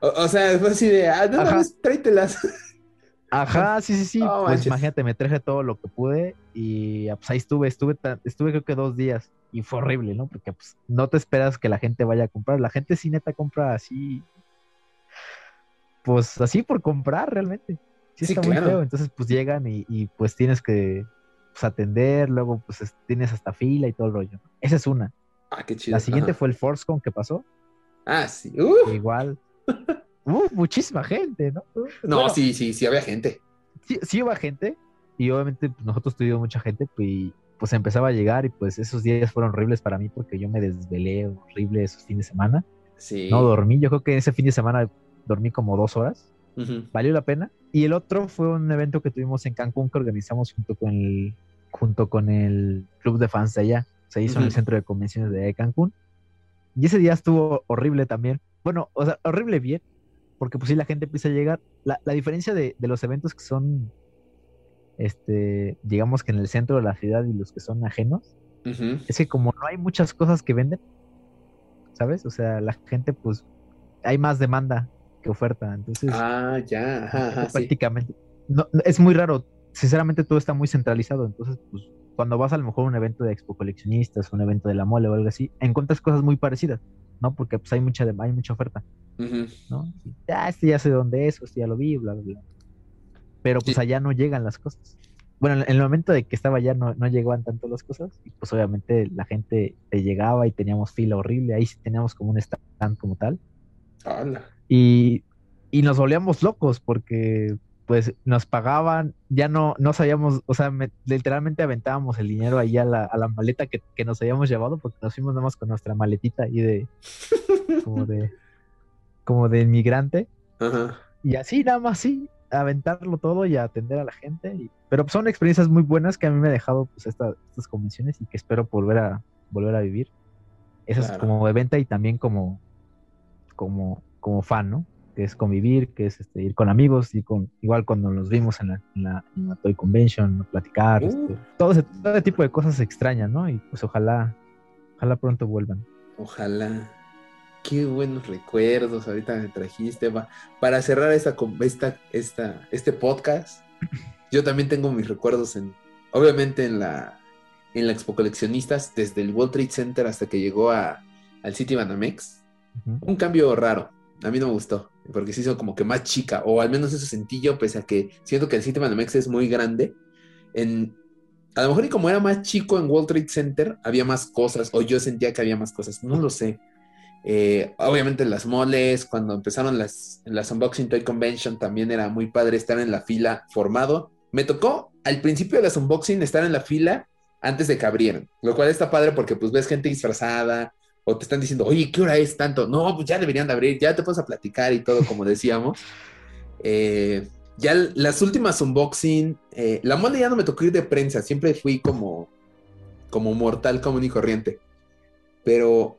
o, sea, fue así de, ah, no, no, tráetelas. Ajá, sí, sí, sí. pues imagínate, me traje todo lo que pude y pues ahí estuve, estuve, estuve creo que dos días y fue horrible, ¿no? Porque pues no te esperas que la gente vaya a comprar. La gente sí neta compra así, pues así por comprar realmente. Sí, está muy feo. Entonces pues llegan y, pues tienes que pues, atender, luego pues tienes hasta fila y todo el rollo. Esa es una. Ah, qué chido. La siguiente fue el ForceCon que pasó. Ah, sí. Igual. Uh, muchísima gente, ¿no? No, sí, sí, sí había gente. Sí, sí hubo gente y obviamente pues, nosotros tuvimos mucha gente pues, pues empezaba a llegar y pues esos días fueron horribles para mí porque yo me desvelé horrible esos fines de semana. Sí. No dormí, yo creo que ese fin de semana dormí como dos horas. Valió la pena. Y el otro fue un evento que tuvimos en Cancún que organizamos junto con el, junto con el club de fans de allá. Se hizo en el centro de convenciones de Cancún. Y ese día estuvo horrible también. Bueno, o sea, horrible bien, porque pues sí la gente empieza a llegar. La, diferencia de, los eventos que son, este, digamos que en el centro de la ciudad y los que son ajenos, es que como no hay muchas cosas que venden, ¿sabes? O sea, la gente pues hay más demanda que oferta, entonces. Ah, ya, prácticamente. No, es muy raro. Sinceramente todo está muy centralizado, entonces pues cuando vas a lo mejor a un evento de expo coleccionistas, un evento de la mole o algo así, encuentras cosas muy parecidas. ¿no? Porque pues hay mucha, hay mucha oferta, ¿no? Ya, este ya sé dónde es, este ya lo vi, bla, bla, bla. Pero pues allá no llegan las cosas. Bueno, en el momento de que estaba allá no, no llegaban tanto las cosas, y pues obviamente la gente te llegaba y teníamos fila horrible, ahí sí teníamos como un stand como tal. Y, y nos volvíamos locos porque pues nos pagaban, ya no, no sabíamos, o sea, literalmente aventábamos el dinero ahí a la, a la maleta que, nos habíamos llevado, porque nos fuimos nada más con nuestra maletita ahí de, como de, como de inmigrante. Y así, nada más, sí, aventarlo todo y atender a la gente. pero son experiencias muy buenas que a mí me ha dejado pues estas convenciones y que espero volver a, volver a vivir. Eso es como de venta y también como, como, como fan, ¿no? que es convivir, que es este, ir con amigos, y con, igual cuando nos vimos en la, Toy Convention, platicar, uh. este, todo, ese, todo tipo de cosas se extrañan, ¿no? Y pues ojalá, ojalá pronto vuelvan. Ojalá. Qué buenos recuerdos ahorita me trajiste. Va. Para cerrar esta, esta, esta, este podcast, yo también tengo mis recuerdos en, obviamente en la, en la Expo Coleccionistas, desde el World Trade Center hasta que llegó a, al City Banamex. Un cambio raro a mí no me gustó, porque se hizo como que más chica, o al menos eso sentí yo, pese a que siento que el City Banamex es muy grande. En, a lo mejor y como era más chico en World Trade Center, había más cosas, o yo sentía que había más cosas, no lo sé. Eh, obviamente las moles, cuando empezaron las, las Unboxing Toy Convention, también era muy padre estar en la fila formado. Me tocó al principio de las Unboxing estar en la fila antes de que abrieran, lo cual está padre porque pues ves gente disfrazada, o te están diciendo, oye, ¿qué hora es tanto? No, pues ya deberían de abrir, ya te puedes a platicar y todo, como decíamos. Eh, ya las últimas unboxing, eh, la mole ya no me tocó ir de prensa, siempre fui como, como mortal común y corriente. Pero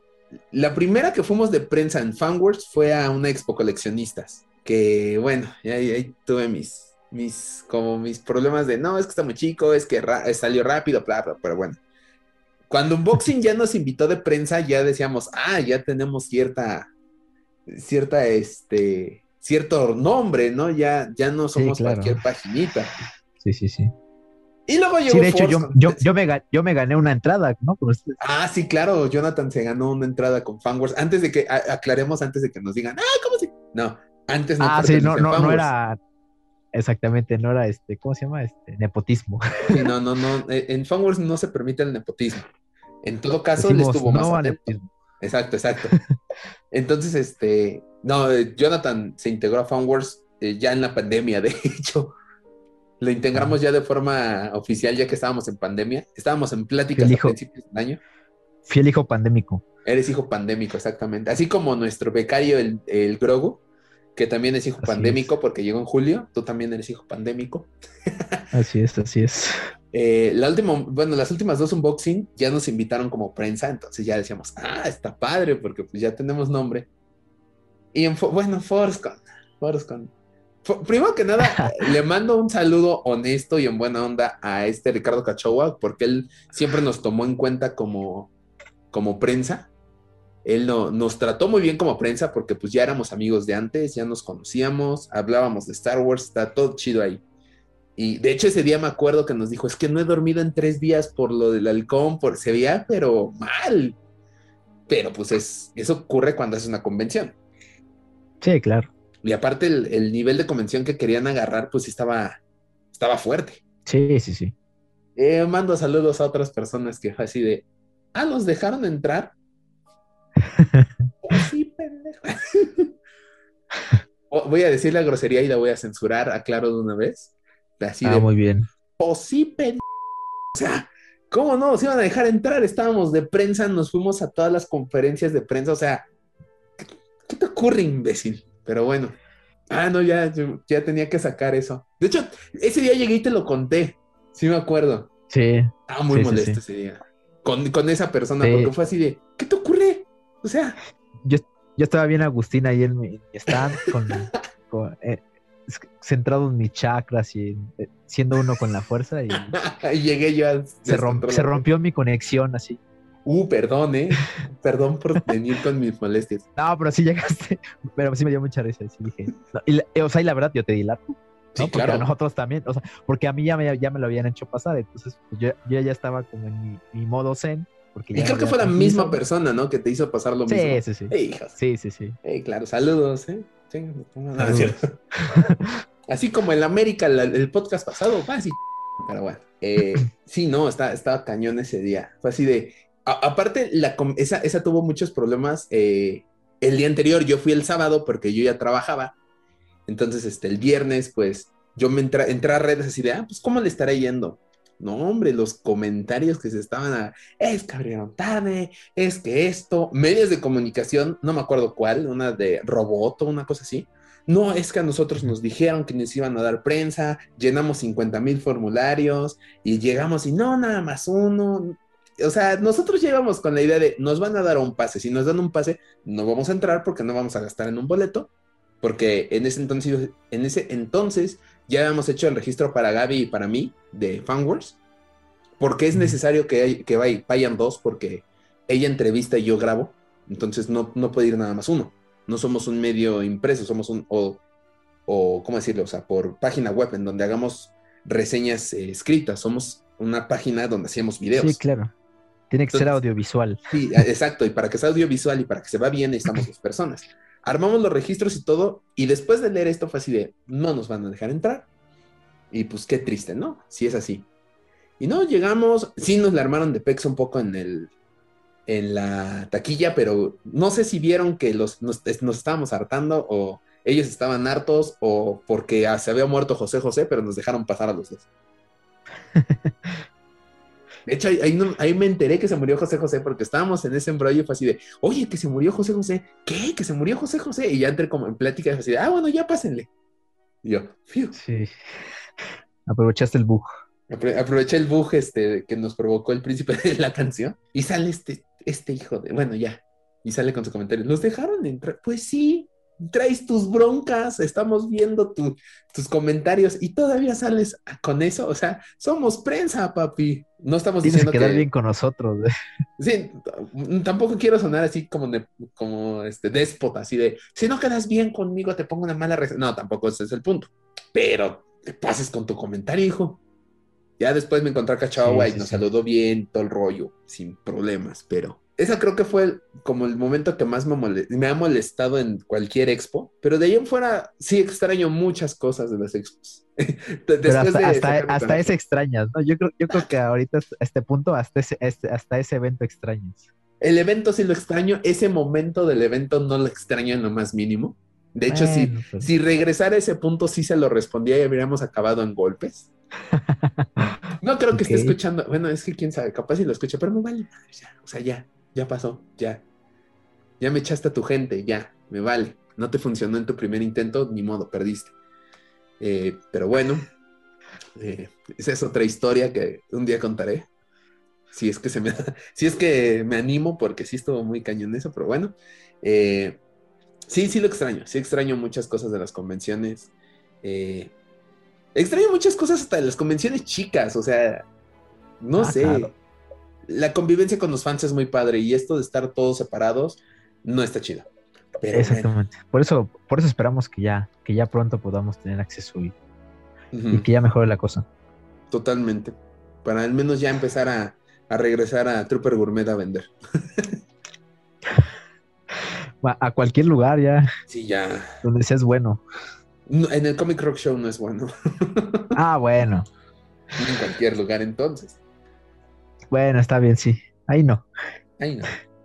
la primera que fuimos de prensa en Fanworks fue a una expo coleccionistas, que bueno, ahí, tuve mis, mis, como mis problemas de, no, es que está muy chico, es que salió rápido, bla, pero bueno. Cuando Unboxing ya nos invitó de prensa, ya decíamos, ah, ya tenemos cierta, cierta, este, cierto nombre, ¿no? Ya, ya no somos cualquier paginita. Sí, sí, sí. Y luego llegó Sí, de hecho, yo, yo, yo, me, yo me gané una entrada, ¿no? Ah, sí, claro, Jonathan se ganó una entrada con Fanwars. Antes de que, aclaremos, antes de que nos digan, ah, ¿cómo se? No, antes no. Ah, sí, no, no, no era, exactamente, no era este, ¿cómo se llama? Este, nepotismo. no, no, no, en Fanwars no se permite el nepotismo. En todo caso, él estuvo más atento. Exacto, exacto. Entonces, este, no, Jonathan se integró a Funwars eh, ya en la pandemia, de hecho. Lo integramos ya de forma oficial, ya que estábamos en pandemia. Estábamos en pláticas a principios del año. Fiel hijo pandémico. Eres hijo pandémico, exactamente. Así como nuestro becario, el, el Grogu, que también es hijo pandémico porque llegó en julio. Tú también eres hijo pandémico. así es, así es. Eh, la última, bueno, las últimas dos unboxing ya nos invitaron como prensa, entonces ya decíamos, ah, está padre, porque pues ya tenemos nombre. Y en, bueno, Forscon, Forscon. primero que nada, le mando un saludo honesto y en buena onda a este Ricardo Cachowa, porque él siempre nos tomó en cuenta como, como prensa. Él no, nos trató muy bien como prensa porque pues ya éramos amigos de antes, ya nos conocíamos, hablábamos de Star Wars, está todo chido ahí. Y de hecho ese día me acuerdo que nos dijo, es que no he dormido en tres días por lo del halcón, por se veía, pero mal. Pero pues es, eso ocurre cuando haces una convención. Sí, claro. Y aparte el, nivel de convención que querían agarrar, pues estaba, estaba fuerte. Sí, sí, sí. Eh, mando saludos a otras personas que fue así de, ah, ¿los dejaron entrar? sí, pendejo. voy a decir la grosería y la voy a censurar, aclaro de una vez. Así ah, muy bien. O sí, O sea, ¿cómo no? Nos iban a dejar entrar. Estábamos de prensa, nos fuimos a todas las conferencias de prensa. O sea, ¿qué, te ocurre, imbécil? Pero bueno. Ah, no, ya, ya tenía que sacar eso. De hecho, ese día llegué y te lo conté. Sí, me acuerdo. Sí. Estaba muy molesto ese día. Con, esa persona, porque fue así de, ¿qué te ocurre? O sea. Yo, yo estaba bien Agustín ahí en mi stand con, con eh, centrado en mis chakras y eh, siendo uno con la fuerza y, llegué yo a se, se, rompió mi conexión así. Uh, perdón, eh. Perdón por venir con mis molestias. No, pero sí llegaste. Pero sí me dio mucha risa. Sí dije. y o sea, y la verdad, yo te di la. Sí, claro. a nosotros también, o sea, porque a mí ya me, ya me lo habían hecho pasar, entonces pues, yo, yo, ya estaba como en mi, modo zen. Porque y creo que fue la misma persona, ¿no? Que te hizo pasar lo mismo. Sí, sí, sí. Sí, sí, sí. claro, saludos, ¿eh? Así como en América, el podcast pasado, así. Pero bueno, eh, sí, no, estaba cañón ese día. Fue así de. aparte, la, esa, esa tuvo muchos problemas. Eh, el día anterior, yo fui el sábado porque yo ya trabajaba. Entonces, este, el viernes, pues yo me entré, entré a redes así de, ah, pues, ¿cómo le estaré yendo? No, hombre, los comentarios que se estaban a, es que abrieron tarde, es que esto, medios de comunicación, no me acuerdo cuál, una de Roboto, una cosa así. No, es que a nosotros nos dijeron que nos iban a dar prensa, llenamos 50 mil formularios y llegamos y no, nada más uno. O sea, nosotros llevamos con la idea de nos van a dar un pase. Si nos dan un pase, no vamos a entrar porque no vamos a gastar en un boleto. Porque en ese entonces, en ese entonces ya habíamos hecho el registro para Gaby y para mí de Fanwars, porque es necesario que, que vayan dos, porque ella entrevista y yo grabo, entonces no, no puede ir nada más uno. No somos un medio impreso, somos un, o, o ¿cómo decirlo? O sea, por página web en donde hagamos reseñas eh, escritas, somos una página donde hacemos videos. Sí, claro. Tiene que ser audiovisual. Sí, exacto. Y para que sea audiovisual y para que se va bien, estamos dos personas. Armamos los registros y todo, y después de leer esto fue así de, no nos van a dejar entrar. Y pues qué triste, ¿no? Si es así. Y no, llegamos, sí nos la armaron de pex un poco en el, en la taquilla, pero no sé si vieron que los, nos, estábamos hartando o ellos estaban hartos o porque se había muerto José José, pero nos dejaron pasar a los dos. De hecho, ahí, me enteré que se murió José José porque estábamos en ese embrollo y fue así de, oye, que se murió José José. ¿Qué? Que se murió José José. Y ya entré como en plática y así de, ah, bueno, ya pásenle. Y yo, fiu. Sí. Aprovechaste el bug. aproveché el bug este, que nos provocó el príncipe de la canción. Y sale este, este hijo de, bueno, ya. Y sale con su comentario, ¿los dejaron entrar? Pues sí, traes tus broncas, estamos viendo tus comentarios y todavía sales con eso. O sea, somos prensa, papi. No estamos diciendo que quedar bien con nosotros. Sí, tampoco quiero sonar así como, como este déspota, así de si no quedas bien conmigo, te pongo una mala. No, tampoco ese es el punto. Pero te pases con tu comentario, hijo. Ya después me encontré a Cachagua y nos saludó bien, todo el rollo, sin problemas, pero esa creo que fue como el momento que más me, me, ha molestado en cualquier expo, pero de ahí en fuera sí extraño muchas cosas de las expos. hasta, hasta, ese extrañas, ¿no? Yo creo, yo creo que ahorita a este punto, hasta ese, este, hasta ese evento extrañas. el evento sí lo extraño, ese momento del evento no lo extraño en lo más mínimo. De hecho, si, pues. si regresara a ese punto, sí se lo respondía y habríamos acabado en golpes. No creo que esté escuchando. Bueno, es que quién sabe, capaz si lo escucha, pero me vale. o sea, ya, ya pasó, ya. Ya me echaste a tu gente, ya, me vale. No te funcionó en tu primer intento, ni modo, perdiste. Eh, pero bueno, eh, esa es otra historia que un día contaré. Si es que se me si es que me animo, porque sí estuvo muy cañón eso, pero bueno. Eh, sí, sí lo extraño. Sí extraño muchas cosas de las convenciones. extraño muchas cosas hasta de las convenciones chicas. O sea, no ah, sé. La convivencia con los fans es muy padre. Y esto de estar todos separados no está chido. Exactamente. Por eso, por eso esperamos que ya, que ya pronto podamos tener acceso y, que ya mejore la cosa. Totalmente. Para al menos ya empezar a, regresar a Trooper Gourmet a vender. a cualquier lugar ya. Sí, ya. Donde seas bueno. en el Comic Rock Show no es bueno. ah, bueno. En cualquier lugar entonces. Bueno, está bien, sí. Ahí no. Ahí no.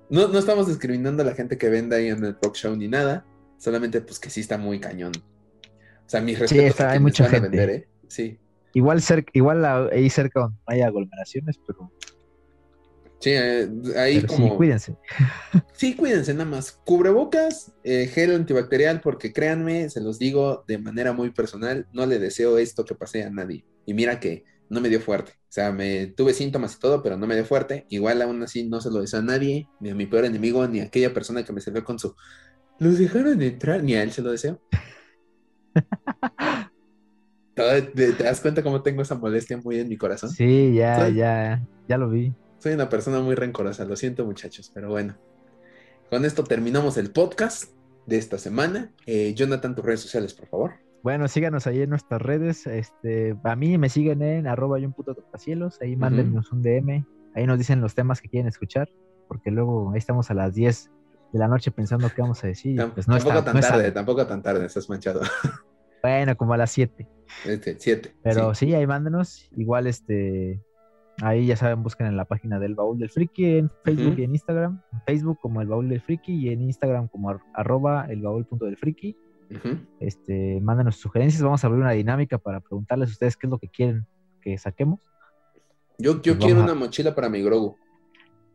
No, no estamos discriminando a la gente que vende ahí en el rock show ni nada. Solamente pues que sí está muy cañón. O sea, mis respetos sí, hay mucha gente. vender, ¿eh? Sí. Igual, cerca, igual ahí cerca hay aglomeraciones, pero... Sí, eh, ahí como... Sí, cuídense. Sí, cuídense nada más. Cubrebocas, eh, gel antibacterial, porque créanme, se los digo de manera muy personal, no le deseo esto que pase a nadie. Y mira que no me dio fuerte. O sea, me tuve síntomas y todo, pero no me dio fuerte. Igual aún así no se lo deseo a nadie, ni a mi peor enemigo, ni a aquella persona que me sirvió con su... Los dejaron entrar, ni a él se lo deseo. ¿Te, das cuenta cómo tengo esa molestia muy en mi corazón? Sí, ya, ya, ya lo vi. Soy una persona muy rencorosa, lo siento muchachos, pero bueno. Con esto terminamos el podcast de esta semana. Eh, Jonathan, tus redes sociales, por favor. Bueno, síganos ahí en nuestras redes. Este, a mí me siguen en arroba y un puto tocacielos. Ahí mándenos un DM. Ahí nos dicen los temas que quieren escuchar. Porque luego ahí estamos a las 10 de la noche pensando qué vamos a decir. pues no tampoco tan tarde, tampoco tan tarde, estás manchado. Bueno, como a las 7. 7. Este, Pero sí. ahí mándenos. Igual, este, ahí ya saben, busquen en la página del Baúl del Friki en Facebook y en Instagram. En Facebook como el Baúl del Friki y en Instagram como arroba el baúl punto del Friki este, mándanos sugerencias, vamos a abrir una dinámica para preguntarles a ustedes qué es lo que quieren que saquemos. Yo, yo quiero una mochila para mi Grogu.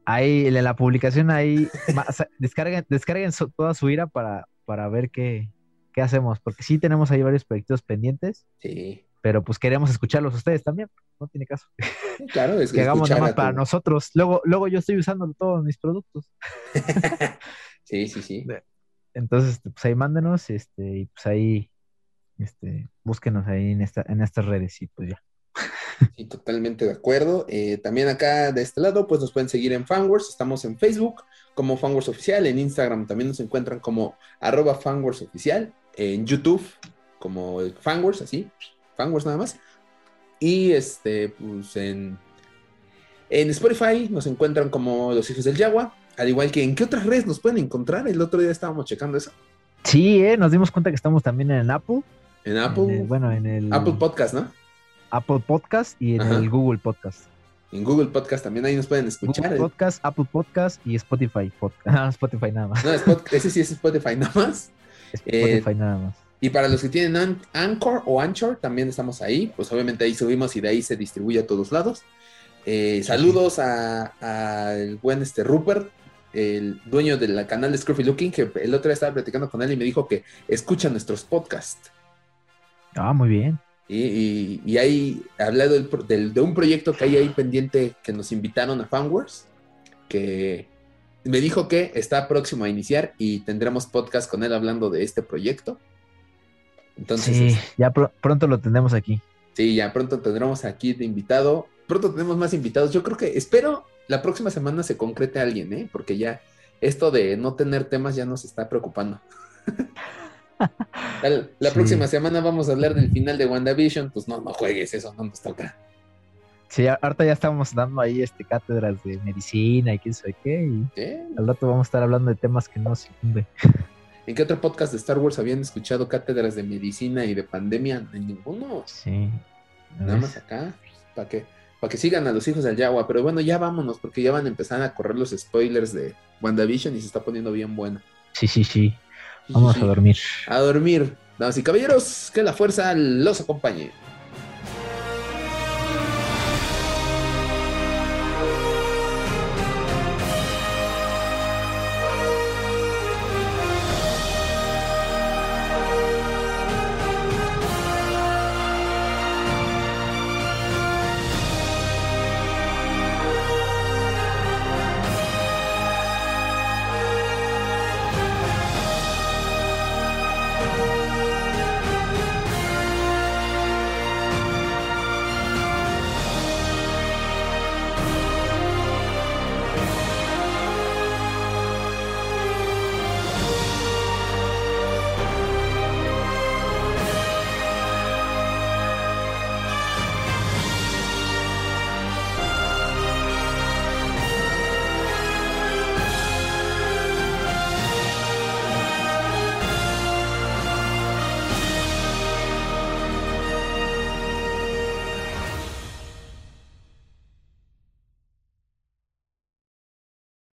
Ahí, en la publicación ahí, descarguen, descarguen toda su ira para, para ver qué, qué hacemos, porque sí tenemos ahí varios proyectos pendientes. Sí. Pero pues queremos escucharlos ustedes también, no tiene caso. Claro, es que, hagamos nada más para nosotros. Luego, luego yo estoy usando todos mis productos. sí, sí, sí. Entonces, este, pues ahí mándenos, este, y pues ahí, este, búsquenos ahí en, esta, en estas redes y pues ya. Sí, totalmente de acuerdo. Eh, también acá de este lado, pues nos pueden seguir en Fanworks. Estamos en Facebook como Fanworks Oficial. En Instagram también nos encuentran como arroba Fanworks Oficial. En YouTube como Fanworks, así. Fanworks nada más. Y este, pues en, en Spotify nos encuentran como Los Hijos del Yagua. Al igual que en qué otras redes nos pueden encontrar. El otro día estábamos checando eso. Sí, eh, nos dimos cuenta que estamos también en Apple. En Apple. bueno, en el Apple Podcast, ¿no? Apple Podcast y en el Google Podcast. En Google Podcast también ahí nos pueden escuchar. Google Podcast, Apple Podcast y Spotify Podcast. Ah, Spotify nada más. No, ese sí es Spotify nada más. Spotify eh, nada más. Y para los que tienen Anchor o Anchor, también estamos ahí. Pues obviamente ahí subimos y de ahí se distribuye a todos lados. Eh, saludos al buen este Rupert, el dueño del canal de Scruffy Looking, que el otro día estaba platicando con él y me dijo que escucha nuestros podcasts. Ah, muy bien. Y, y, ahí hablado de un proyecto que hay ahí pendiente que nos invitaron a Fanworks, que me dijo que está próximo a iniciar y tendremos podcast con él hablando de este proyecto. Entonces, sí, ya pronto lo tendremos aquí. Sí, ya pronto tendremos aquí de invitado. Pronto tenemos más invitados. Yo creo que espero la próxima semana se concrete alguien, ¿eh? Porque ya esto de no tener temas ya nos está preocupando. la, próxima semana vamos a hablar del final de WandaVision, pues no, no juegues, eso no nos toca. Sí, ahorita ya estamos dando ahí este cátedras de medicina y quién sabe qué, y al rato vamos a estar hablando de temas que no se cumple. ¿En qué otro podcast de Star Wars habían escuchado cátedras de medicina y de pandemia? En ninguno. Sí. Nada más acá, ¿para qué? Para que sigan a los hijos del Yagua. Pero bueno, ya vámonos, porque ya van a empezar a correr los spoilers de WandaVision y se está poniendo bien buena. Sí, sí, sí. Vamos a dormir. A dormir. Damas y caballeros, que la fuerza los acompañe.